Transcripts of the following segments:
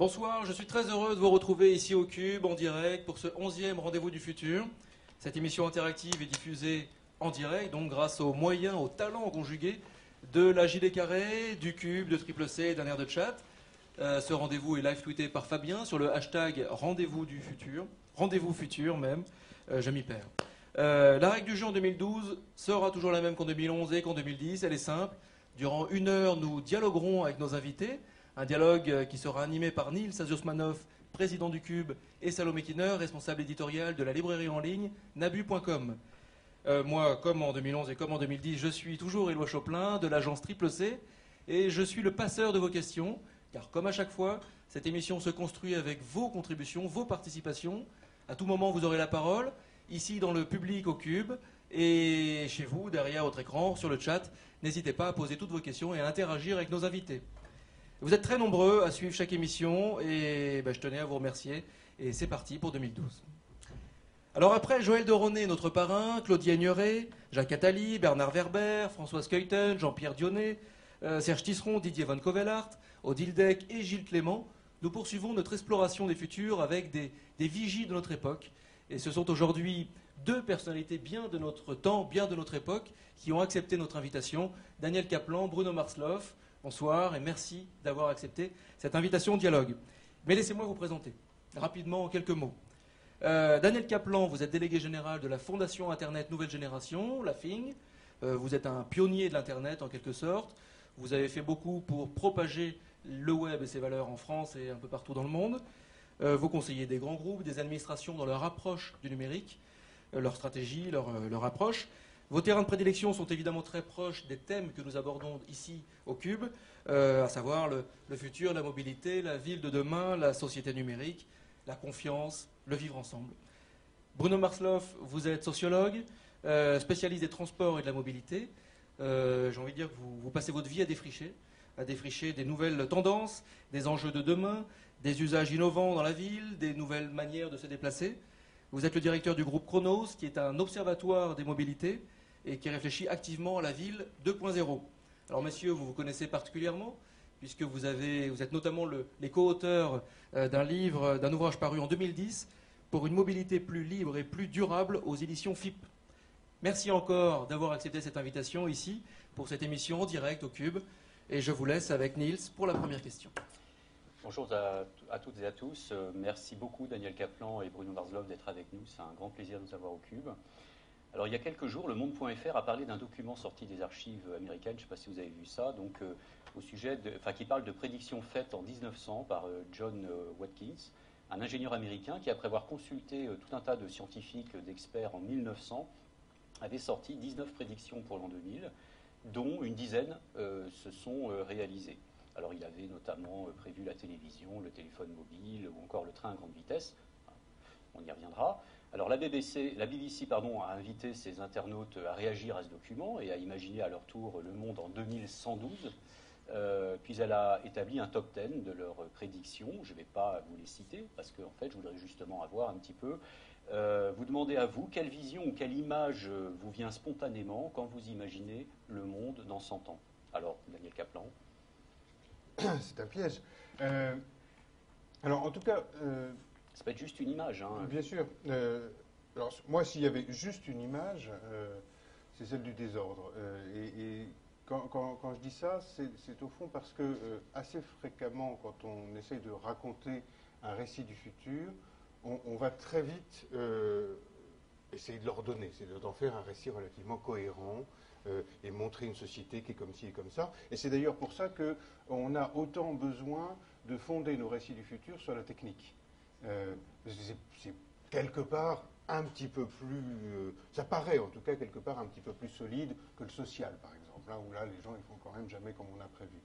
Bonsoir, je suis très heureux de vous retrouver ici au Cube en direct pour ce 11e rendez-vous du futur. Cette émission interactive est diffusée en direct, donc grâce aux moyens, aux talents conjugués de la JD Carré, du Cube, de Triple C et d'un air de chat. Euh, ce rendez-vous est live tweeté par Fabien sur le hashtag rendez-vous du futur, rendez-vous futur même, euh, je m'y perds. Euh, la règle du jeu en 2012 sera toujours la même qu'en 2011 et qu'en 2010, elle est simple. Durant une heure, nous dialoguerons avec nos invités, un dialogue qui sera animé par Nils Aziosmanov, président du Cube, et Salomé Kinner, responsable éditorial de la librairie en ligne nabu.com. moi, comme en 2011 et comme en 2010, je suis toujours Éloi Choplin de l'agence Triple C et je suis le passeur de vos questions. Car comme à chaque fois, cette émission se construit avec vos contributions, vos participations. À tout moment, vous aurez la parole, ici dans le public au cube, et chez vous, derrière votre écran, sur le chat. N'hésitez pas à poser toutes vos questions et à interagir avec nos invités. Vous êtes très nombreux à suivre chaque émission, et ben, je tenais à vous remercier. Et c'est parti pour 2012. Alors après Joël Doronet, notre parrain, Claudia Ignoret, Jacques Attali, Bernard Werber, Françoise Keuten, Jean-Pierre Dionnet, euh, Serge Tisseron, Didier Van Covellart, Odile Deck et Gilles Clément, nous poursuivons notre exploration des futurs avec des, vigies de notre époque. Et ce sont aujourd'hui deux personnalités bien de notre temps, bien de notre époque, qui ont accepté notre invitation. Daniel Kaplan, Bruno Marsloff, bonsoir et merci d'avoir accepté cette invitation au dialogue. Mais laissez-moi vous présenter rapidement en quelques mots. Euh, Daniel Kaplan, vous êtes délégué général de la Fondation Internet Nouvelle Génération, la FING. Euh, vous êtes un pionnier de l'Internet en quelque sorte. Vous avez fait beaucoup pour propager le web et ses valeurs en France et un peu partout dans le monde. Euh, vous conseillez des grands groupes, des administrations dans leur approche du numérique, leur stratégie, leur, approche. Vos terrains de prédilection sont évidemment très proches des thèmes que nous abordons ici au Cube, à savoir le, futur, la mobilité, la ville de demain, la société numérique, la confiance, le vivre ensemble. Bruno Marsloff, vous êtes sociologue, spécialiste des transports et de la mobilité. J'ai envie de dire que vous, vous passez votre vie à défricher à défricher des nouvelles tendances, des enjeux de demain, des usages innovants dans la ville, des nouvelles manières de se déplacer. Vous êtes le directeur du groupe Chronos, qui est un observatoire des mobilités et qui réfléchit activement à la ville 2.0. Alors, messieurs, vous vous connaissez particulièrement, puisque vous, vous êtes notamment les co-auteurs euh, d'un livre, d'un ouvrage paru en 2010 pour une mobilité plus libre et plus durable aux éditions FIP. Merci encore d'avoir accepté cette invitation ici pour cette émission en direct au Cube. Et je vous laisse avec Niels pour la première question. Bonjour à, toutes et à tous. Euh, merci beaucoup Daniel Kaplan et Bruno Marzlov d'être avec nous. C'est un grand plaisir de nous avoir au Cube. Il y a quelques jours, le Monde.fr a parlé d'un document sorti des archives américaines, je ne sais pas si vous avez vu ça, donc euh, au sujet de, enfin, qui parle de prédictions faites en 1900 par euh, John Watkins, un ingénieur américain qui, après avoir consulté tout un tas de scientifiques, d'experts en 1900, avait sorti 19 prédictions pour l'an 2000 dont une dizaine euh, se sont euh, réalisées. Alors il avait notamment euh, prévu la télévision, le téléphone mobile ou encore le train à grande vitesse. On y reviendra. Alors la BBC, la BBC a invité ses internautes à réagir à ce document et à imaginer à leur tour le monde en 2112. puis elle a établi un top 10 de leurs prédictions. Je ne vais pas vous les citer parce que en fait, je voudrais justement avoir un petit peu euh, vous demandez à vous quelle vision ou quelle image euh, vous vient spontanément quand vous imaginez le monde dans 100 ans. Alors, Daniel Kaplan. C'est un piège. Euh, alors, en tout cas. Ça peut être juste une image. Hein. Bien sûr. alors, moi, s'il y avait juste une image, c'est celle du désordre. et, quand, je dis ça, c'est au fond parce que assez fréquemment, quand on essaye de raconter un récit du futur, on, va très vite euh, essayer de l'ordonner, c'est d'en faire un récit relativement cohérent euh, et montrer une société qui est comme ci et comme ça. Et c'est d'ailleurs pour ça qu'on a autant besoin de fonder nos récits du futur sur la technique. Euh, c'est quelque part un petit peu plus, ça paraît en tout cas quelque part un petit peu plus solide que le social, par exemple, là où là les gens ils font quand même jamais comme on a prévu.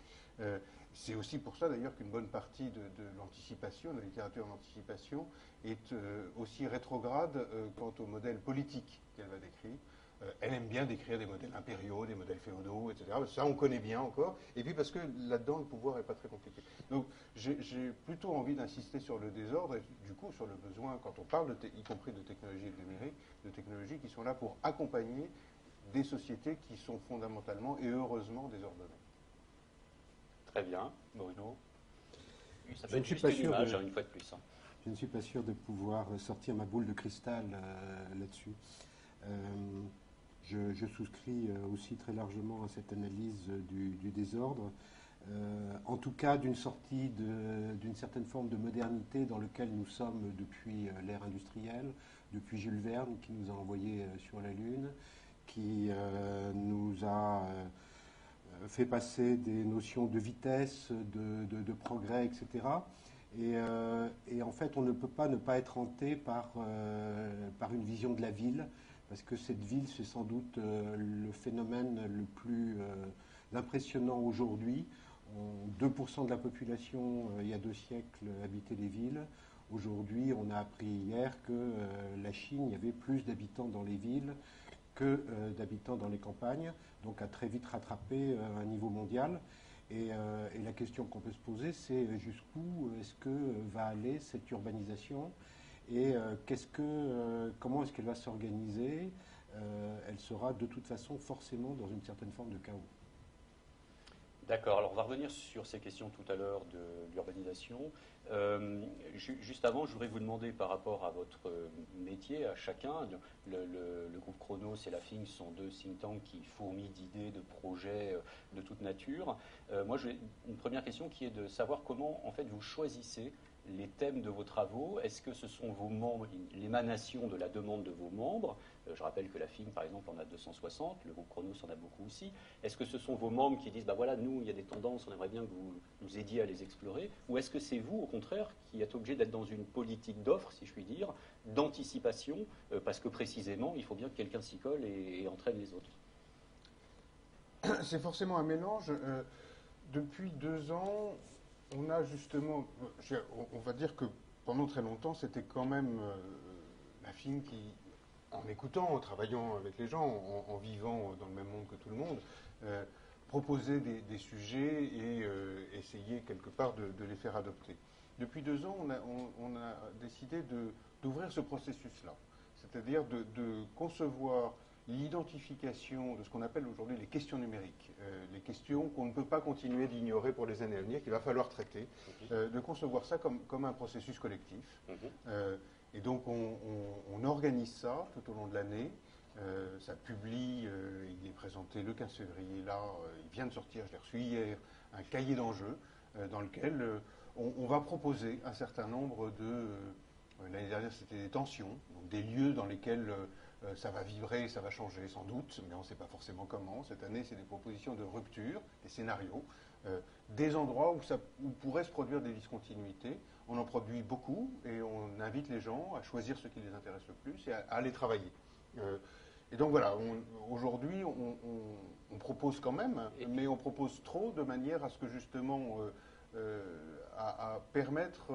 C'est aussi pour ça d'ailleurs qu'une bonne partie de, l'anticipation, de la littérature d'anticipation, est euh, aussi rétrograde euh, quant au modèle politique qu'elle va décrire. Euh, elle aime bien décrire des modèles impériaux, des modèles féodaux, etc. Ça, on connaît bien encore. Et puis parce que là-dedans, le pouvoir n'est pas très compliqué. Donc j'ai plutôt envie d'insister sur le désordre et du coup sur le besoin, quand on parle, y compris de technologies numériques, de technologies qui sont là pour accompagner des sociétés qui sont fondamentalement et heureusement désordonnées. Très bien. Bruno? Ça peut être juste une image, une fois de plus. Hein. Je ne suis pas sûr de pouvoir sortir ma boule de cristal là-dessus. Je, souscris aussi très largement à cette analyse du, désordre. en tout cas, d'une sortie d'une certaine forme de modernité dans laquelle nous sommes depuis l'ère industrielle, depuis Jules Verne qui nous a envoyés sur la Lune, qui nous a fait passer des notions de vitesse, de, progrès, etc. Euh, et, en fait, on ne peut pas ne pas être hanté euh, par une vision de la ville, parce que cette ville, c'est sans doute euh, le phénomène le plus impressionnant aujourd'hui. 2% de la population, il y a deux siècles, habitait les villes. Aujourd'hui, on a appris hier que la Chine, il y avait plus d'habitants dans les villes que d'habitants dans les campagnes donc a très vite rattrapé euh, un niveau mondial. Euh, et, la question qu'on peut se poser, c'est jusqu'où est-ce que va aller cette urbanisation? Et euh, que, comment est-ce qu'elle va s'organiser Elle sera de toute façon forcément dans une certaine forme de chaos. D'accord, alors on va revenir sur ces questions tout à l'heure de l'urbanisation. Euh, juste avant, je voudrais vous demander par rapport à votre métier, à chacun, le, groupe Chronos et la FING sont deux think tanks qui fourmillent d'idées, de projets euh, de toute nature. Euh, moi, j'ai une première question qui est de savoir comment en fait vous choisissez les thèmes de vos travaux Est-ce que ce sont vos membres, l'émanation de la demande de vos membres euh, Je rappelle que la FIM, par exemple, en a 260, le groupe Chronos en a beaucoup aussi. Est-ce que ce sont vos membres qui disent, bah voilà, nous, il y a des tendances, on aimerait bien que vous nous aidiez à les explorer Ou est-ce que c'est vous, au contraire, qui êtes obligé d'être dans une politique d'offre, si je puis dire, d'anticipation, euh, parce que précisément, il faut bien que quelqu'un s'y colle et, entraîne les autres? C'est forcément un mélange. Euh, depuis deux ans, on a justement, on va dire que pendant très longtemps, c'était quand même euh, la fille qui, en écoutant, en travaillant avec les gens, en, vivant dans le même monde que tout le monde, euh, proposait des, sujets et euh, essayait quelque part de, les faire adopter. Depuis deux ans, on a, décidé d'ouvrir ce processus-là, c'est-à-dire de, concevoir l'identification de ce qu'on appelle aujourd'hui les questions numériques, euh, les questions qu'on ne peut pas continuer d'ignorer pour les années à venir, qu'il va falloir traiter, euh, de concevoir ça comme, comme un processus collectif. Mhm. Euh, et donc on, organise ça tout au long de l'année. ça publie, il est présenté le 15 février, là, il vient de sortir, je l'ai reçu hier, un cahier d'enjeux dans lequel on, va proposer un certain nombre de... L'année dernière, c'était des tensions, donc des lieux dans lesquels euh, ça va vibrer, ça va changer sans doute, mais on ne sait pas forcément comment. Cette année, c'est des propositions de rupture, des scénarios, euh, des endroits où, ça, pourraient se produire des discontinuités. On en produit beaucoup et on invite les gens à choisir ce qui les intéresse le plus et à, aller travailler. Euh, et donc voilà, aujourd'hui, on, propose quand même, mais on propose trop de manière à ce que justement, à, permettre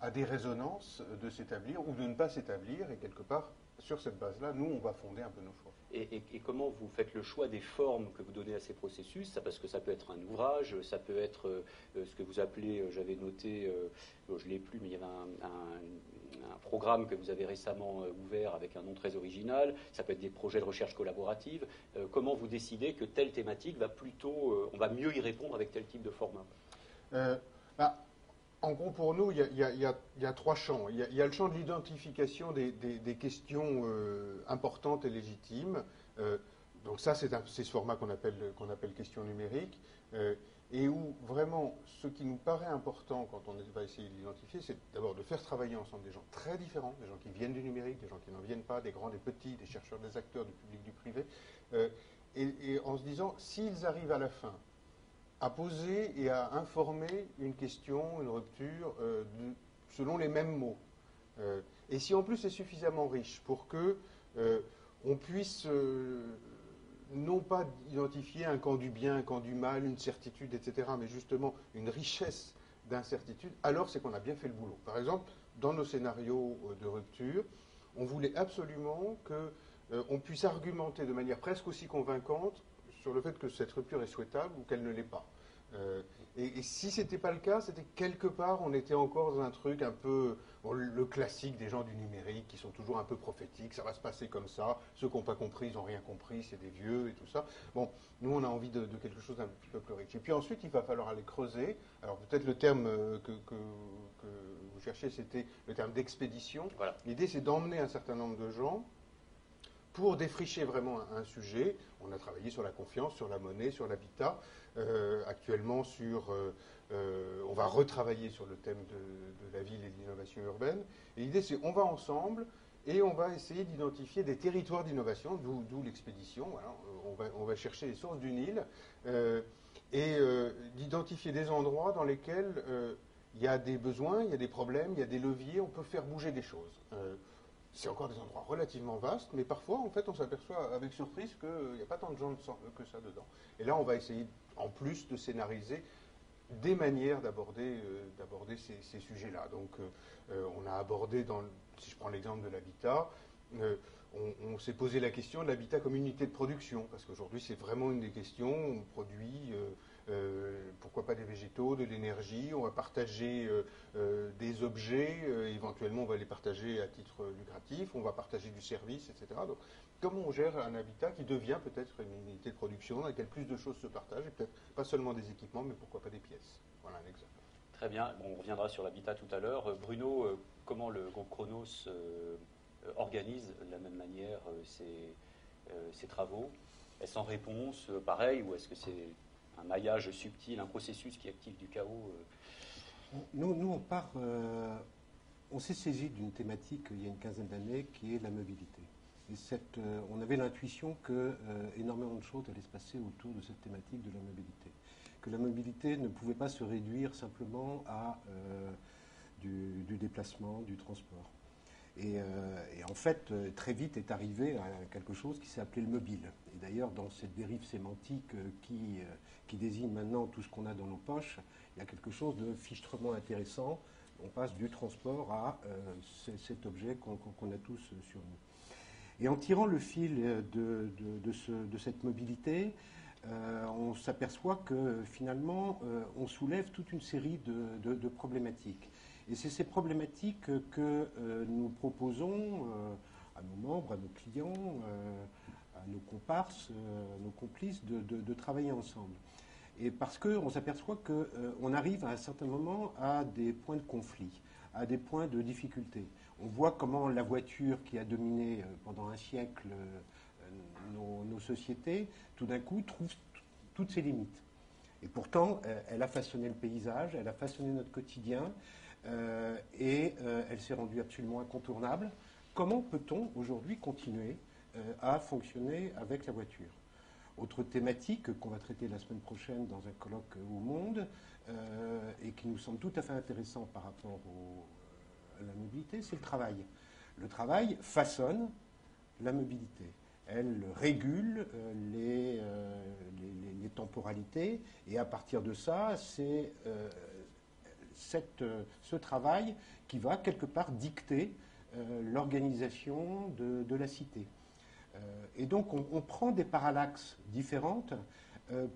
à des résonances de s'établir ou de ne pas s'établir et quelque part sur cette base-là, nous, on va fonder un peu nos choix. Et, comment vous faites le choix des formes que vous donnez à ces processus? Ça, Parce que ça peut être un ouvrage, ça peut être euh, ce que vous appelez, euh, j'avais noté, euh, je ne l'ai plus, mais il y avait un, programme que vous avez récemment ouvert avec un nom très original, ça peut être des projets de recherche collaborative. comment vous décidez que telle thématique va plutôt, on va mieux y répondre avec tel type de format? Bah, en gros, pour nous, il y a, trois champs. Il y, a, le champ de l'identification des, questions euh, importantes et légitimes. Euh, donc ça, c'est ce format qu'on appelle, appelle question numérique. Euh, et où vraiment, ce qui nous paraît important quand on va essayer de l'identifier, c'est d'abord de faire travailler ensemble des gens très différents, des gens qui viennent du numérique, des gens qui n'en viennent pas, des grands, des petits, des chercheurs, des acteurs, du public, du privé. et en se disant, s'ils arrivent à la fin à poser et à informer une question, une rupture, euh, selon les mêmes mots. Euh, et si en plus c'est suffisamment riche pour que euh, on puisse non pas identifier un camp du bien, un camp du mal, une certitude, etc., mais justement une richesse d'incertitude, alors c'est qu'on a bien fait le boulot. Par exemple, dans nos scénarios de rupture, on voulait absolument qu'on puisse argumenter de manière presque aussi convaincante sur le fait que cette rupture est souhaitable ou qu'elle ne l'est pas. Euh, et, et si c'était pas le cas, c'était quelque part, on était encore dans un truc un peu bon, le classique des gens du numérique qui sont toujours un peu prophétiques. Ça va se passer comme ça. Ceux qui n'ont pas compris, ils n'ont rien compris. C'est des vieux et tout ça. Bon, nous, on a envie de, de quelque chose d'un petit peu plus riche. Et puis ensuite, il va falloir aller creuser. Alors peut-être le terme euh, que, que, que vous cherchez, c'était le terme d'expédition. Voilà. L'idée, c'est d'emmener un certain nombre de gens pour défricher vraiment un, sujet. On a travaillé sur la confiance, sur la monnaie, sur l'habitat. Euh, actuellement, sur, euh, euh, on va retravailler sur le thème de, la ville et de l'innovation urbaine. Et l'idée, c'est on va ensemble et on va essayer d'identifier des territoires d'innovation, d'où l'expédition. Voilà. On, va, chercher les sources du Nil et d'identifier des endroits dans lesquels il y a des besoins, il y a des problèmes, il y a des leviers, on peut faire bouger des choses. Euh, c'est encore des endroits relativement vastes, mais parfois, en fait, on s'aperçoit avec surprise qu'il n'y a pas tant de gens sang- que ça dedans. Et là, on va essayer, en plus, de scénariser des manières d'aborder euh, ces, sujets-là. Donc, euh, euh, on a abordé, si je prends l'exemple de l'habitat, euh, on, on s'est posé la question de l'habitat comme unité de production, parce qu'aujourd'hui, c'est vraiment une des questions. On produit, euh, euh, pourquoi pas des végétaux, de l'énergie, on va partager euh, euh, des objets, euh, éventuellement, on va les partager à titre lucratif, on va partager du service, etc. Donc, comment on gère un habitat qui devient peut-être une unité de production dans laquelle plus de choses se partagent, et peut-être pas seulement des équipements, mais pourquoi pas des pièces? Voilà un exemple. Très bien. Bon, on reviendra sur l'habitat tout à l'heure. Euh, Bruno, euh, comment le groupe Chronos euh, euh, organise de la même manière euh, ses, euh, ses travaux? Est-ce en réponse, euh, pareil, ou est-ce que c'est un maillage subtil, un processus qui active du chaos euh Nous, nous, on part, euh, on s'est saisi d'une thématique il y a une quinzaine d'années qui est la mobilité. Et cette, euh, on avait l'intuition que énormément de choses allaient se passer autour de cette thématique de la mobilité. Que la mobilité ne pouvait pas se réduire simplement à du déplacement, du transport. Et, euh, et en fait, euh, très vite est arrivé à quelque chose qui s'est appelé le mobile. Et d'ailleurs, dans cette dérive sémantique euh, qui, désigne maintenant tout ce qu'on a dans nos poches, il y a quelque chose de fichtrement intéressant. On passe du transport à cet objet qu'on a tous sur nous. Et en tirant le fil de, de- de ce- de cette mobilité, on s'aperçoit que finalement, on soulève toute une série de problématiques. Et c'est ces problématiques que euh, nous proposons euh, à nos membres, à nos clients, euh, à nos comparses, euh, nos complices, de, travailler ensemble. Et parce qu'on s'aperçoit qu'on arrive à un certain moment à des points de conflit, à des points de difficulté. On voit comment la voiture qui a dominé pendant un siècle nos, sociétés, tout d'un coup, trouve toutes ses limites. Et pourtant, elle a façonné le paysage, elle a façonné notre quotidien, et euh, elle s'est rendue absolument incontournable. Comment peut-on aujourd'hui continuer euh, à fonctionner avec la voiture? Autre thématique qu'on va traiter la semaine prochaine dans un colloque au Monde, euh, et qui nous semble tout à fait intéressant par rapport à la mobilité, c'est le travail. Le travail façonne la mobilité. Elle régule euh, les, euh, les- temporalités et à partir de ça, c'est euh, euh, ce travail qui va quelque part dicter euh, l'organisation de, la cité. Euh, et donc on, on prend des parallaxes différentes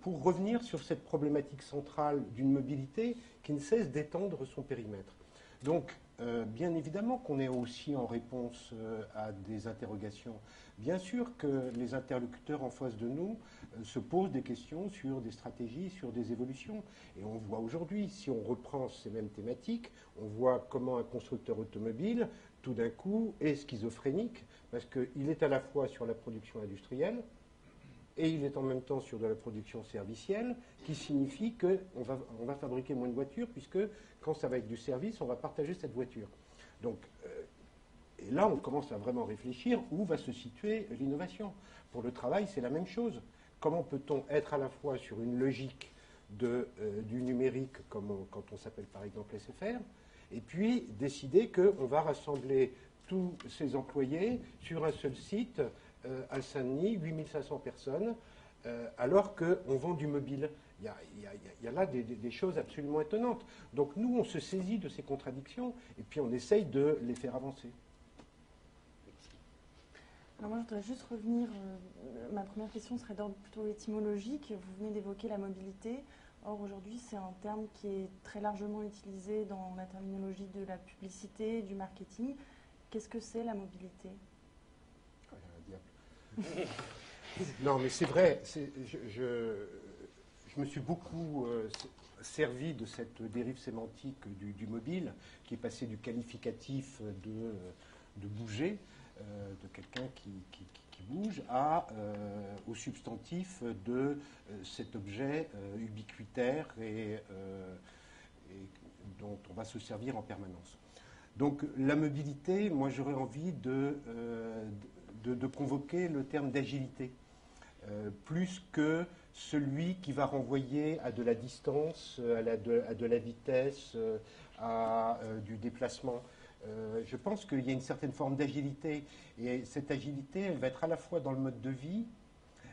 pour revenir sur cette problématique centrale d'une mobilité qui ne cesse d'étendre son périmètre. Donc, euh, bien évidemment qu'on est aussi en réponse euh, à des interrogations. Bien sûr que les interlocuteurs en face de nous euh, se posent des questions sur des stratégies, sur des évolutions. Et on voit aujourd'hui, si on reprend ces mêmes thématiques, on voit comment un constructeur automobile, tout d'un coup, est schizophrénique, parce qu'il est à la fois sur la production industrielle, et il est en même temps sur de la production servicielle, qui signifie qu'on va, on va fabriquer moins de voitures, puisque quand ça va être du service, on va partager cette voiture. Donc, euh, et là, on commence à vraiment réfléchir où va se situer l'innovation. Pour le travail, c'est la même chose. Comment peut-on être à la fois sur une logique de, euh, du numérique, comme quand on s'appelle par exemple SFR, et puis décider qu'on va rassembler tous ces employés sur un seul site à Saint-Denis, 8500 personnes, euh, alors qu'on vend du mobile. Il y a, là des choses absolument étonnantes. Donc nous, on se saisit de ces contradictions et puis on essaye de les faire avancer. Alors moi, je voudrais juste revenir. euh, ma première question serait d'ordre plutôt étymologique. Vous venez d'évoquer la mobilité. Or, aujourd'hui, c'est un terme qui est très largement utilisé dans la terminologie de la publicité, du marketing. Qu'est-ce que c'est la mobilité Ah, il y a un diable. non, mais c'est vrai. Je, me suis beaucoup euh, servi de cette dérive sémantique du, mobile, qui est passé du qualificatif de, bouger, euh, de quelqu'un qui, bouge, euh, au substantif de cet objet ubiquitaire et, dont on va se servir en permanence. Donc la mobilité, moi j'aurais envie de, de, convoquer le terme d'agilité, euh, plus que celui qui va renvoyer à de la distance, euh, à, de, la vitesse, euh, à du déplacement. Je pense qu'il y a une certaine forme d'agilité, et cette agilité, elle va être à la fois dans le mode de vie,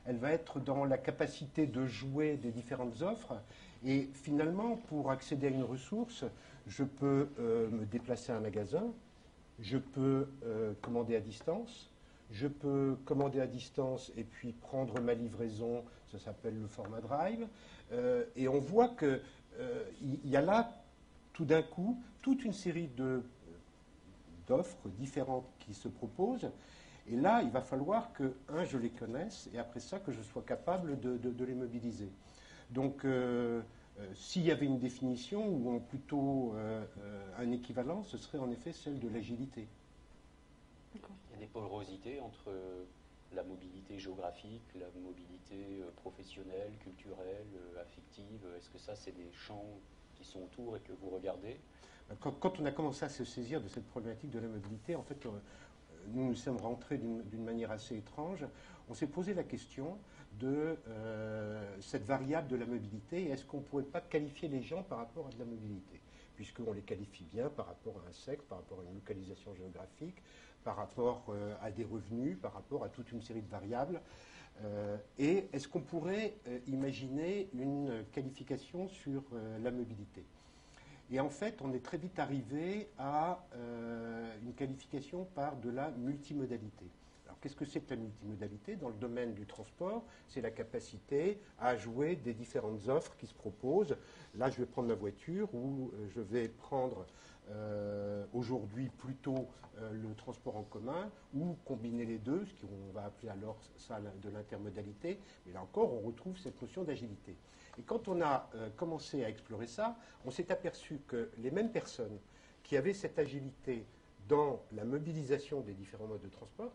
elle va être dans la capacité de jouer des différentes offres, et finalement, pour accéder à une ressource, je peux me déplacer à un magasin, je peux commander à distance, je peux commander à distance et puis prendre ma livraison, ça s'appelle le format drive, Euh, et on voit qu'il y, y a là tout d'un coup toute une série d'offres différentes qui se proposent. Et là, il va falloir que, un, je les connaisse, et après ça, que je sois capable de, les mobiliser. Donc, euh, euh, s'il y avait une définition, ou plutôt euh, euh, un équivalent, ce serait en effet celle de l'agilité. Des entre la mobilité géographique, la mobilité euh, professionnelle, culturelle, euh, affective. Est-ce que ça, c'est des champs qui sont autour et que vous regardez? Quand, on a commencé à se saisir de cette problématique de la mobilité, en fait, euh, nous nous sommes rentrés d'une manière assez étrange. On s'est posé la question de euh, cette variable de la mobilité. Est-ce qu'on ne pourrait pas qualifier les gens par rapport à de la mobilité? Puisqu'on les qualifie bien par rapport à un sexe, par rapport à une localisation géographique, par rapport euh, à des revenus, par rapport à toute une série de variables. Euh, et est-ce qu'on pourrait euh, imaginer une qualification sur la mobilité? Et en fait, on est très vite arrivé à une qualification par de la multimodalité. Qu'est-ce que c'est que la multimodalité Dans le domaine du transport, c'est la capacité à jouer des différentes offres qui se proposent. Là, je vais prendre ma voiture ou euh, je vais prendre euh, aujourd'hui plutôt euh, le transport en commun ou combiner les deux, ce qu'on va appeler alors ça de l'intermodalité. Mais là encore, on retrouve cette notion d'agilité. Et quand on a commencé à explorer ça, on s'est aperçu que les mêmes personnes qui avaient cette agilité dans la mobilisation des différents modes de transport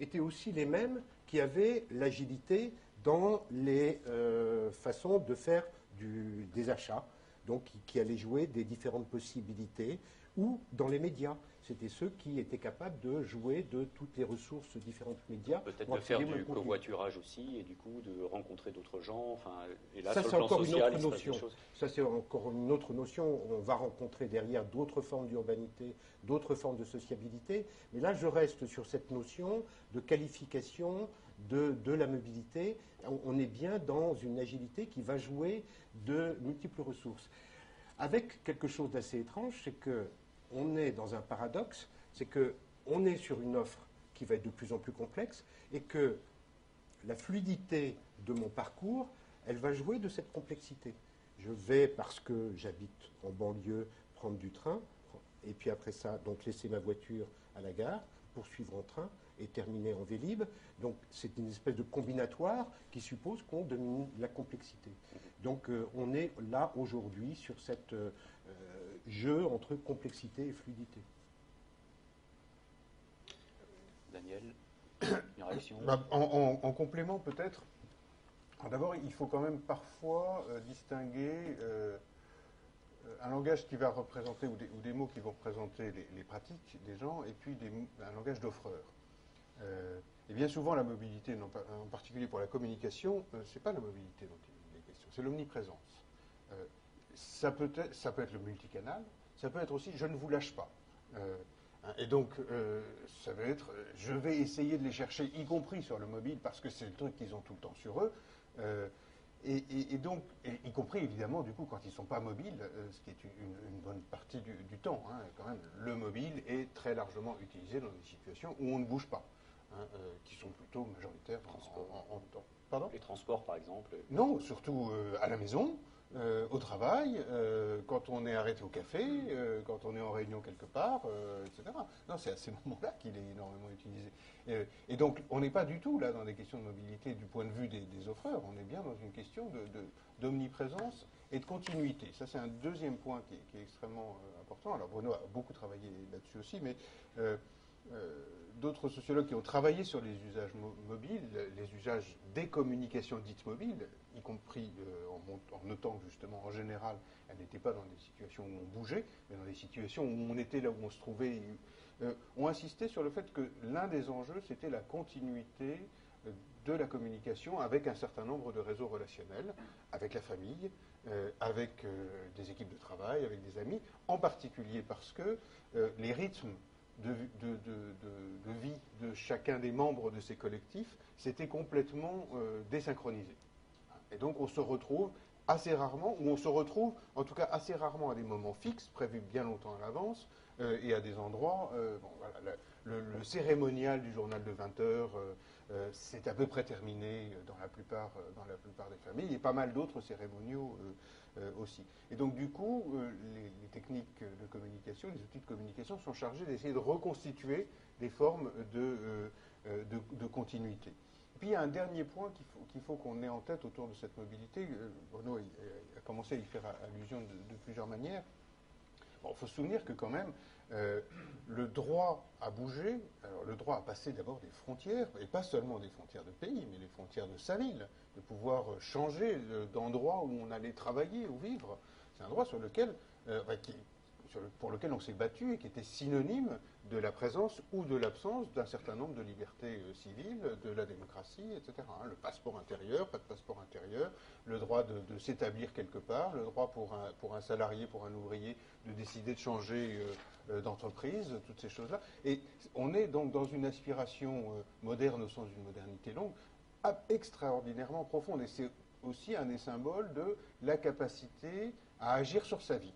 étaient aussi les mêmes qui avaient l'agilité dans les euh, façons de faire des achats, donc qui allaient jouer des différentes possibilités, ou dans les médias. C'était ceux qui étaient capables de jouer de toutes les ressources différentes médias. Peut-être de faire du covoiturage aussi et du coup de rencontrer d'autres gens. Enfin, et là, Ça, c'est encore une autre notion. Ça, c'est encore une autre notion. On va rencontrer derrière d'autres formes d'urbanité, d'autres formes de sociabilité. Mais là, je reste sur cette notion de qualification de, de la mobilité. On est bien dans une agilité qui va jouer de multiples ressources. Avec quelque chose d'assez étrange, c'est que on est dans un paradoxe, c'est que on est sur une offre qui va être de plus en plus complexe et que la fluidité de mon parcours, elle va jouer de cette complexité. Je vais, parce que j'habite en banlieue, prendre du train, et puis après ça, donc laisser ma voiture à la gare, poursuivre en train et terminer en Vélib. Donc c'est une espèce de combinatoire qui suppose qu'on domine la complexité. Donc euh, on est là aujourd'hui sur cet euh, euh, jeu entre complexité et fluidité. Daniel, une réaction? Bah, en, en- en complément peut-être, d'abord il faut quand même parfois euh, distinguer euh, euh, un langage qui va représenter, ou des, ou des mots qui vont représenter les, les pratiques des gens, et puis des un langage d'offreur. Euh, et bien souvent la mobilité, en particulier pour la communication, euh, c'est pas la mobilité dont il est question, c'est l'omniprésence. Ça, peut être, ça peut être le multicanal, ça peut être aussi je ne vous lâche pas. Euh, Hein, Et donc, euh, ça veut être, je vais essayer de les chercher, y compris sur le mobile, parce que c'est le truc qu'ils ont tout le temps sur eux. Euh, et, et- et donc, et y compris évidemment, du coup, quand ils ne sont pas mobiles, ce qui est une, bonne partie du, du temps, hein, quand même, le mobile est très largement utilisé dans des situations où on ne bouge pas, hein, qui sont plutôt majoritaires en, Transport. en- en temps. Pardon? Les transports, par exemple. non, surtout euh, à la maison. Euh, au travail, euh, quand on est arrêté au café, euh, quand on est en réunion quelque part, etc. Non, c'est à ces moments-là qu'il est énormément utilisé. Et donc, on n'est pas du tout là dans des questions de mobilité du point de vue des, offreurs, on est bien dans une question de- de- d'omniprésence et de continuité. Ça, c'est un deuxième point qui est, extrêmement important. Alors, Bruno a beaucoup travaillé là-dessus aussi, mais d'autres sociologues qui ont travaillé sur les usages mo- mobiles, les usages des communications dites mobiles, y compris euh, en, notant que justement, en général, elles n'étaient pas dans des situations où on bougeait, mais dans des situations où on était là où on se trouvait, euh, ont insisté sur le fait que l'un des enjeux, c'était la continuité euh, de la communication avec un certain nombre de réseaux relationnels, avec la famille, avec des équipes de travail, avec des amis, en particulier parce que les rythmes de, vie de chacun des membres de ces collectifs s'étaient complètement euh, désynchronisés. Et donc on se retrouve assez rarement, ou on se retrouve en tout cas assez rarement à des moments fixes, prévus bien longtemps à l'avance, euh, et à des endroits, euh, bon, voilà, le, cérémonial du journal de 20 heures, c'est à peu près terminé dans la plupart, dans la plupart des familles, et pas mal d'autres cérémoniaux euh, aussi. Et donc du coup, euh, les, techniques de communication, les outils de communication sont chargés d'essayer de reconstituer des formes de, euh, continuité. Puis il y a un dernier point qu'il faut qu'on ait en tête autour de cette mobilité. Bruno a, commencé à y faire allusion de, plusieurs manières. Il faut se souvenir que quand même, euh, le droit à bouger, alors le droit à passer d'abord des frontières, et pas seulement des frontières de pays, mais les frontières de sa ville, de pouvoir euh, changer d'endroit où on allait travailler ou vivre, c'est un droit sur lequel, euh, pour lequel on s'est battu et qui était synonyme de la présence ou de l'absence d'un certain nombre de libertés euh, civiles, de la démocratie, etc. hein. Le passeport intérieur, pas de passeport intérieur, le droit de, s'établir quelque part, le droit pour un, pour un salarié, pour un ouvrier, de décider de changer euh, euh, d'entreprise, toutes ces choses-là. Et on est donc dans une aspiration moderne au sens d'une modernité longue, extraordinairement profonde. Et c'est aussi un des symboles de la capacité à agir sur sa vie.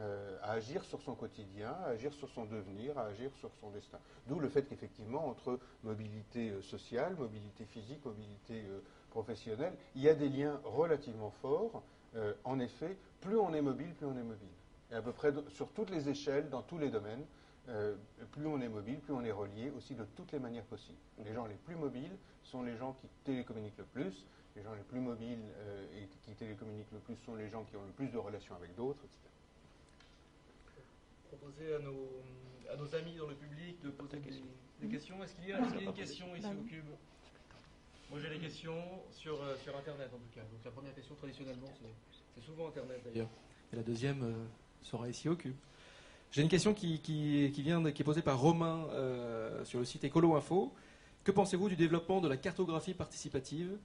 Euh, à agir sur son quotidien, à agir sur son devenir, à agir sur son destin. D'où le fait qu'effectivement, entre mobilité euh, sociale, mobilité physique, mobilité euh, professionnelle, il y a des liens relativement forts. En effet, plus on est mobile, plus on est mobile. Et à peu près sur toutes les échelles, dans tous les domaines, plus on est mobile, plus on est relié aussi de toutes les manières possibles. Les gens les plus mobiles sont les gens qui télécommuniquent le plus. Les gens les plus mobiles et qui télécommuniquent le plus sont les gens qui ont le plus de relations avec d'autres, etc. proposer à nos, à nos amis dans le public de poser des, des questions. Est-ce qu'il y a, est-ce qu'il y a une question ici au Cube? Moi j'ai des questions sur, euh, sur Internet en tout cas. Donc la première question traditionnellement c'est, c'est souvent Internet d'ailleurs. Et la deuxième euh, sera ici au Cube. J'ai une question qui, qui, qui vient de- qui est posée par Romain euh, sur le site Écolo Info. Que pensez-vous du développement de la cartographie participative,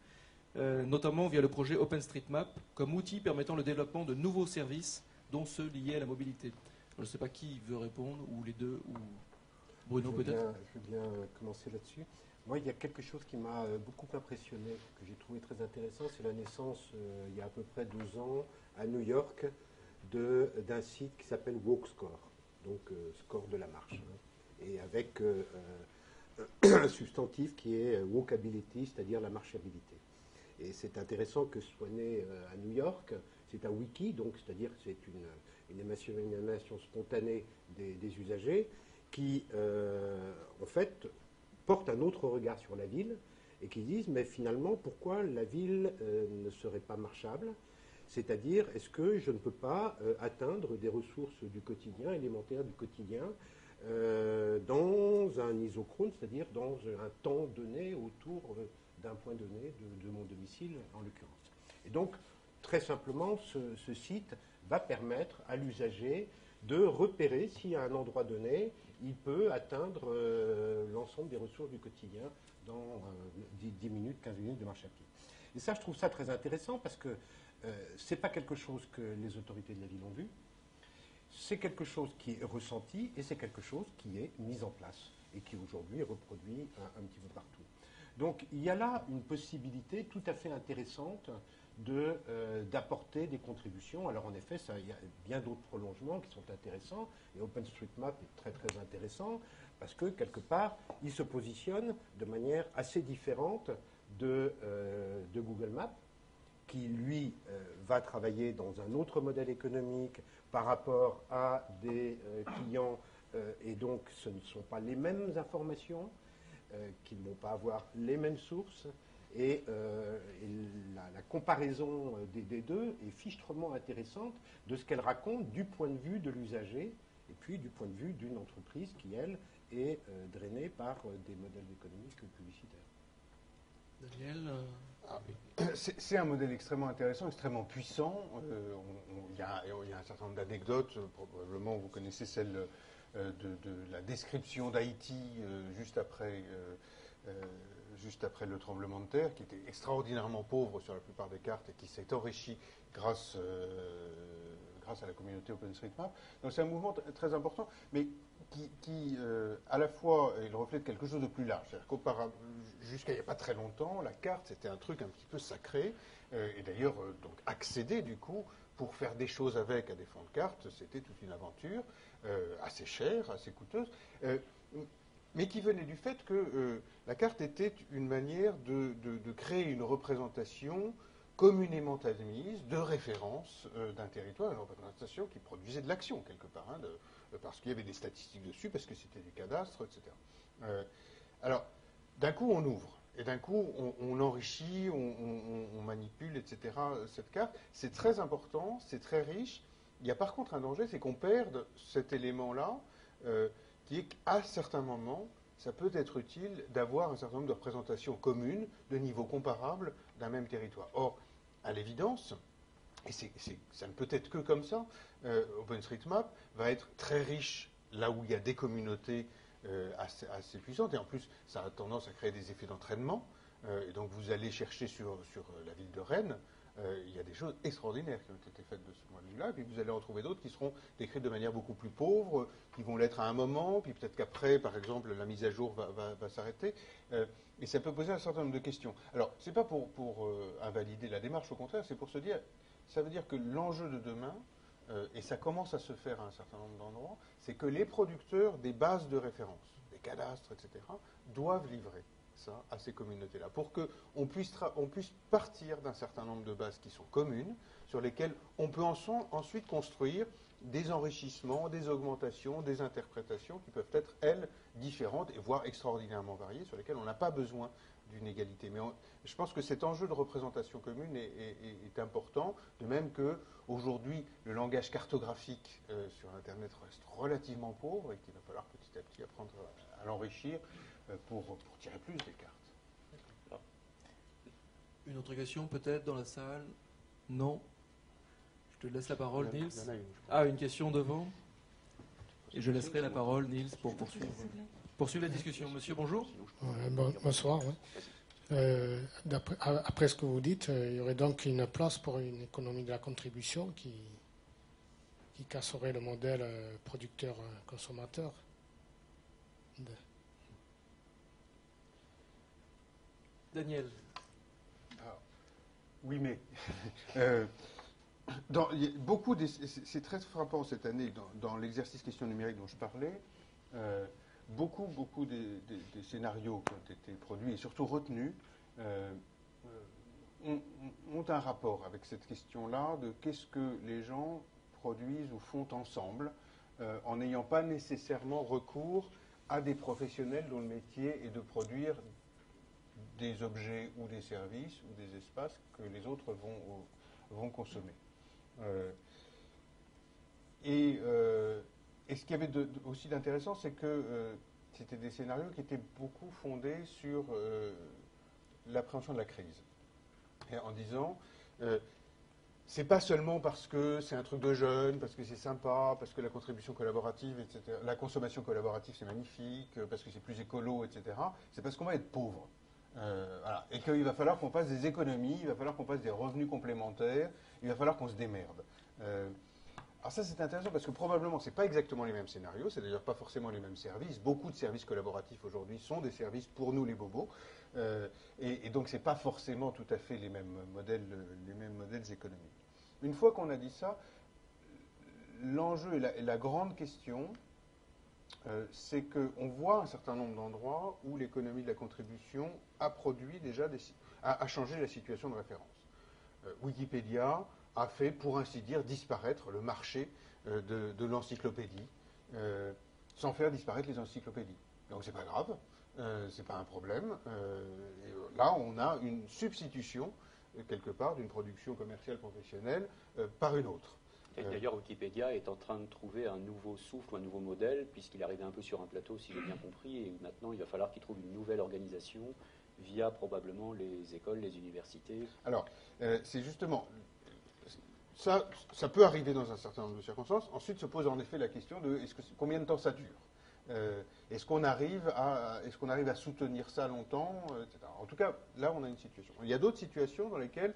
euh, notamment via le projet OpenStreetMap, comme outil permettant le développement de nouveaux services, dont ceux liés à la mobilité? Je ne sais pas qui veut répondre, ou les deux, ou Bruno peut-être. je veux bien euh, commencer là-dessus. Moi, il y a quelque chose qui m'a euh, beaucoup impressionné, que j'ai trouvé très intéressant, c'est la naissance, euh, il y a à peu près deux ans, à New York, d'un site qui s'appelle WalkScore, donc euh, score de la marche, hein, et avec euh, un substantif qui est walkability, c'est-à-dire la marchabilité. Et c'est intéressant que ce soit né à New York. C'est un wiki, donc c'est-à-dire que c'est une, une émanation spontanée des, usagers qui, euh, en fait, portent un autre regard sur la ville et qui disent, mais finalement, pourquoi la ville euh, ne serait pas marchable? C'est-à-dire, est-ce que je ne peux pas euh, atteindre des ressources du quotidien, élémentaires du quotidien, dans un isochrone, c'est-à-dire dans un temps donné autour d'un point donné de, mon domicile, en l'occurrence? Et donc, très simplement, ce site va permettre à l'usager de repérer si à un endroit donné, il peut atteindre euh, l'ensemble des ressources du quotidien dans euh, 10, 10 minutes, 15 minutes de marche à pied. Et ça, je trouve ça très intéressant parce que euh, ce n'est pas quelque chose que les autorités de la ville ont vu, c'est quelque chose qui est ressenti et c'est quelque chose qui est mis en place et qui aujourd'hui est reproduit un petit peu partout. Donc il y a là une possibilité tout à fait intéressante euh, d'apporter des contributions. Alors en effet, il y a bien d'autres prolongements qui sont intéressants et OpenStreetMap est très très intéressant parce que quelque part, il se positionne de manière assez différente de, euh, de Google Maps qui, lui, euh, va travailler dans un autre modèle économique par rapport à des clients, et donc ce ne sont pas les mêmes informations, qu'ils ne vont pas avoir les mêmes sources, et, la, comparaison des, deux est fichtrement intéressante de ce qu'elle raconte du point de vue de l'usager, et puis du point de vue d'une entreprise qui, elle, est drainée par des modèles économiques publicitaires. Daniel ah, c'est un modèle extrêmement intéressant, extrêmement puissant. Euh, il y, a un certain nombre d'anecdotes. Probablement, vous connaissez celle euh, de, la description d'Haïti euh, juste après. Juste après le tremblement de terre, qui était extraordinairement pauvre sur la plupart des cartes et qui s'est enrichi grâce, grâce à la communauté OpenStreetMap. Donc c'est un mouvement très important, mais qui, euh, à la fois, il reflète quelque chose de plus large. Jusqu'à il n'y a pas très longtemps, la carte, c'était un truc un petit peu sacré. Euh, et d'ailleurs, euh, donc accéder, du coup, pour faire des choses avec à des fonds de cartes, c'était toute une aventure assez chère, assez coûteuse. Mais qui venait du fait que la carte était une manière de, créer une représentation communément admise de référence d'un territoire, une représentation qui produisait de l'action quelque part, hein, parce qu'il y avait des statistiques dessus, parce que c'était des cadastres, etc. Euh, alors, d'un coup, on ouvre. Et d'un coup, on, enrichit, on, manipule, etc. cette carte. C'est très important, c'est très riche. Il y a par contre un danger, c'est qu'on perde cet élément-là, euh, est qu'à certains moments, ça peut être utile d'avoir un certain nombre de représentations communes, de niveau comparable d'un même territoire. Or, à l'évidence, et ça ne peut être que comme ça, euh, OpenStreetMap va être très riche là où il y a des communautés euh, assez, puissantes. Et en plus, ça a tendance à créer des effets d'entraînement. Euh, et donc, vous allez chercher sur, sur la ville de Rennes. Il y a des choses extraordinaires qui ont été faites de ce point de vue-là. Et puis, vous allez en trouver d'autres qui seront décrites de manière beaucoup plus pauvre, qui vont l'être à un moment. Puis, peut-être qu'après, par exemple, la mise à jour va, s'arrêter. et ça peut poser un certain nombre de questions. Alors, ce n'est pas pour, pour invalider la démarche, au contraire, c'est pour se dire ça veut dire que l'enjeu de demain, euh, et ça commence à se faire à un certain nombre d'endroits, c'est que les producteurs des bases de référence, des cadastres, etc., doivent livrer ça à ces communautés-là, pour qu'on puisse, on puisse partir d'un certain nombre de bases qui sont communes, sur lesquelles on peut ensuite construire des enrichissements, des augmentations, des interprétations qui peuvent être, elles, différentes et voire extraordinairement variées, sur lesquelles on n'a pas besoin d'une égalité. Mais je pense que cet enjeu de représentation commune est, important, de même que aujourd'hui le langage cartographique euh, sur Internet reste relativement pauvre et qu'il va falloir petit à petit apprendre à, l'enrichir pour, pour, tirer plus des cartes. Une autre question peut-être dans la salle? Non? Je te laisse la parole, Nils. Ah, une question devant? Et je laisserai la parole, Nils, pour poursuivre. Poursuivre la discussion. Monsieur, bonjour. bonsoir. Euh, après ce que vous dites, euh, il y aurait donc une place pour une économie de la contribution qui, qui casserait le modèle euh, producteur-consommateur. Daniel. Ah, oui, mais dans, beaucoup c'est très frappant cette année dans, l'exercice question numérique dont je parlais beaucoup, beaucoup des, scénarios qui ont été produits et surtout retenus euh, euh, ont, un rapport avec cette question-là de qu'est-ce que les gens produisent ou font ensemble euh, en n'ayant pas nécessairement recours à des professionnels dont le métier est de produire des objets ou des services ou des espaces que les autres vont, consommer. et et ce qu'il y avait aussi d'intéressant, c'est que euh, c'était des scénarios qui étaient beaucoup fondés sur euh, l'appréhension de la crise. En disant, euh, c'est pas seulement parce que c'est un truc de jeune, parce que c'est sympa, parce que la contribution collaborative, etc., la consommation collaborative c'est magnifique, parce que c'est plus écolo, etc., c'est parce qu'on va être pauvre. Voilà. Et qu'il va falloir qu'on fasse des économies, il va falloir qu'on fasse des revenus complémentaires, il va falloir qu'on se démerde. Alors ça c'est intéressant parce que probablement ce n'est pas exactement les mêmes scénarios, c'est d'ailleurs pas forcément les mêmes services. Beaucoup de services collaboratifs aujourd'hui sont des services pour nous les bobos, euh, et, donc ce n'est pas forcément tout à fait les mêmes modèles, les mêmes modèles économiques. Une fois qu'on a dit ça, l'enjeu et, la, grande question, euh, c'est qu'on voit un certain nombre d'endroits où l'économie de la contribution a produit déjà des, a changé la situation de référence. Wikipédia a fait, pour ainsi dire, disparaître le marché de, l'encyclopédie, sans faire disparaître les encyclopédies. Donc c'est pas grave, c'est pas un problème. là, on a une substitution quelque part d'une production commerciale professionnelle par une autre. Et d'ailleurs, Wikipédia est en train de trouver un nouveau souffle, un nouveau modèle, puisqu'il est arrivé un peu sur un plateau, si j'ai bien compris, et maintenant il va falloir qu'il trouve une nouvelle organisation via probablement les écoles, les universités. Alors, euh, c'est justement. Ça, ça peut arriver dans un certain nombre de circonstances. Ensuite se pose en effet la question de que, combien de temps ça dure? Euh, Est-ce qu'on arrive, à, est qu'on arrive à soutenir ça longtemps euh, En tout cas, là, on a une situation. Il y a d'autres situations dans lesquelles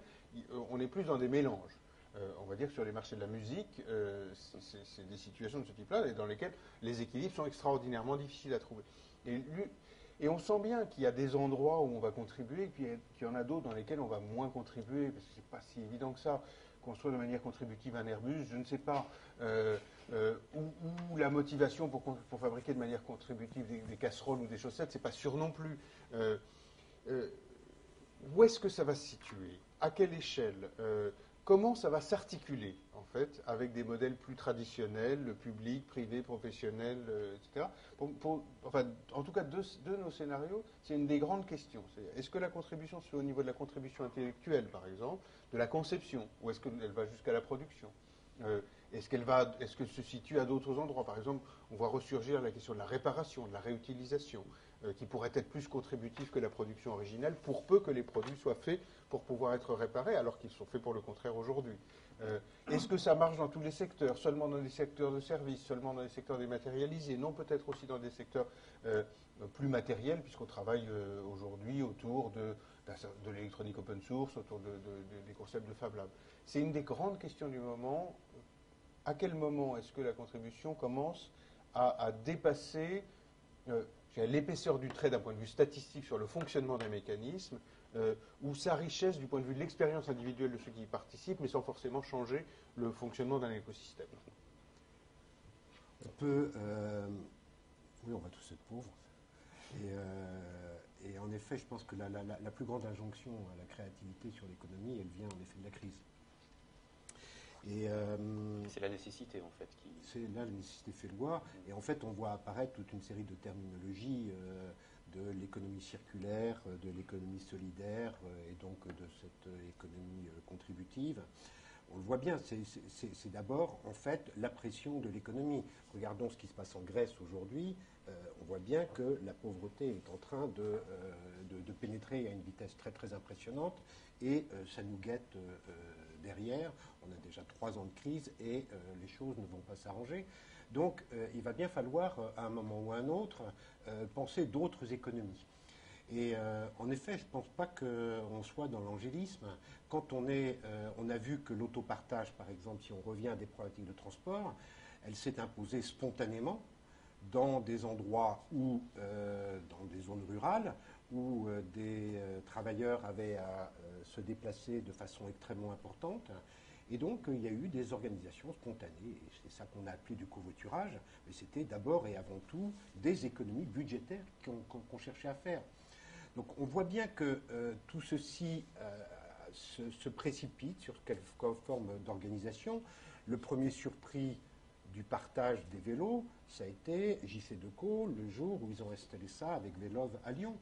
on est plus dans des mélanges. Euh, on va dire sur les marchés de la musique, euh, c'est des situations de ce type-là, dans lesquelles les équilibres sont extraordinairement difficiles à trouver. Et, on sent bien qu'il y a des endroits où on va contribuer, et puis qu'il y en a d'autres dans lesquels on va moins contribuer, parce que c'est pas si évident que ça. Construire de manière contributive un Airbus, je ne sais pas. Euh, ou, la motivation pour, fabriquer de manière contributive des, casseroles ou des chaussettes, c'est pas sûr non plus. où est-ce que ça va se situer? À quelle échelle? Comment ça va s'articuler en fait avec des modèles plus traditionnels, le public, privé, professionnel, euh, etc. en tout cas, deux, de nos scénarios, c'est une des grandes questions. Est-ce que la contribution se fait au niveau de la contribution intellectuelle, par exemple, de la conception, ou est-ce qu'elle va jusqu'à la production euh, Est-ce qu'elle va, est-ce se situe à d'autres endroits? Par exemple, on voit ressurgir la question de la réparation, de la réutilisation. Euh, qui pourrait être plus contributif que la production originelle, pour peu que les produits soient faits pour pouvoir être réparés, alors qu'ils sont faits pour le contraire aujourd'hui. Euh, est-ce que ça marche dans tous les secteurs Seulement dans les secteurs de services Seulement dans les secteurs dématérialisés? Non, peut-être aussi dans des secteurs euh, plus matériels, puisqu'on travaille aujourd'hui autour de, de l'électronique open source, autour des concepts de Fab Lab. C'est une des grandes questions du moment. À quel moment est-ce que la contribution commence à, à dépasser l'épaisseur du trait d'un point de vue statistique sur le fonctionnement d'un mécanisme, euh, ou sa richesse du point de vue de l'expérience individuelle de ceux qui y participent, mais sans forcément changer le fonctionnement d'un écosystème. On peut. Euh, oui, on va tous être pauvres. Et, euh, en effet, je pense que la, la, plus grande injonction à la créativité sur l'économie, elle vient en effet de la crise. Euh, c'est la nécessité en fait qui. C'est là la nécessité fait loi. Et en fait, on voit apparaître toute une série de terminologies euh, de l'économie circulaire, euh, de l'économie solidaire et donc de cette économie contributive. On le voit bien, c'est d'abord en fait la pression de l'économie. Regardons ce qui se passe en Grèce aujourd'hui. on voit bien que la pauvreté est en train de, pénétrer à une vitesse très très impressionnante et ça nous guette derrière. On a déjà trois ans de crise et euh, les choses ne vont pas s'arranger. Donc euh, il va bien falloir, euh, à un moment ou à un autre, penser d'autres économies. Et en effet, je ne pense pas qu'on soit dans l'angélisme. Quand on, est, on a vu que l'autopartage, par exemple, si on revient à des problématiques de transport, elle s'est imposée spontanément dans des endroits où, dans des zones rurales, où des travailleurs avaient à se déplacer de façon extrêmement importante. Et donc, il y a eu des organisations spontanées, et c'est ça qu'on a appelé du covoiturage, mais c'était d'abord et avant tout des économies budgétaires qu'on cherchait à faire. Donc, on voit bien que euh, tout ceci euh, se, précipite sur quelle forme d'organisation. Le premier surpris du partage des vélos, ça a été JC Deco, le jour où ils ont installé ça avec Vélove à Lyon.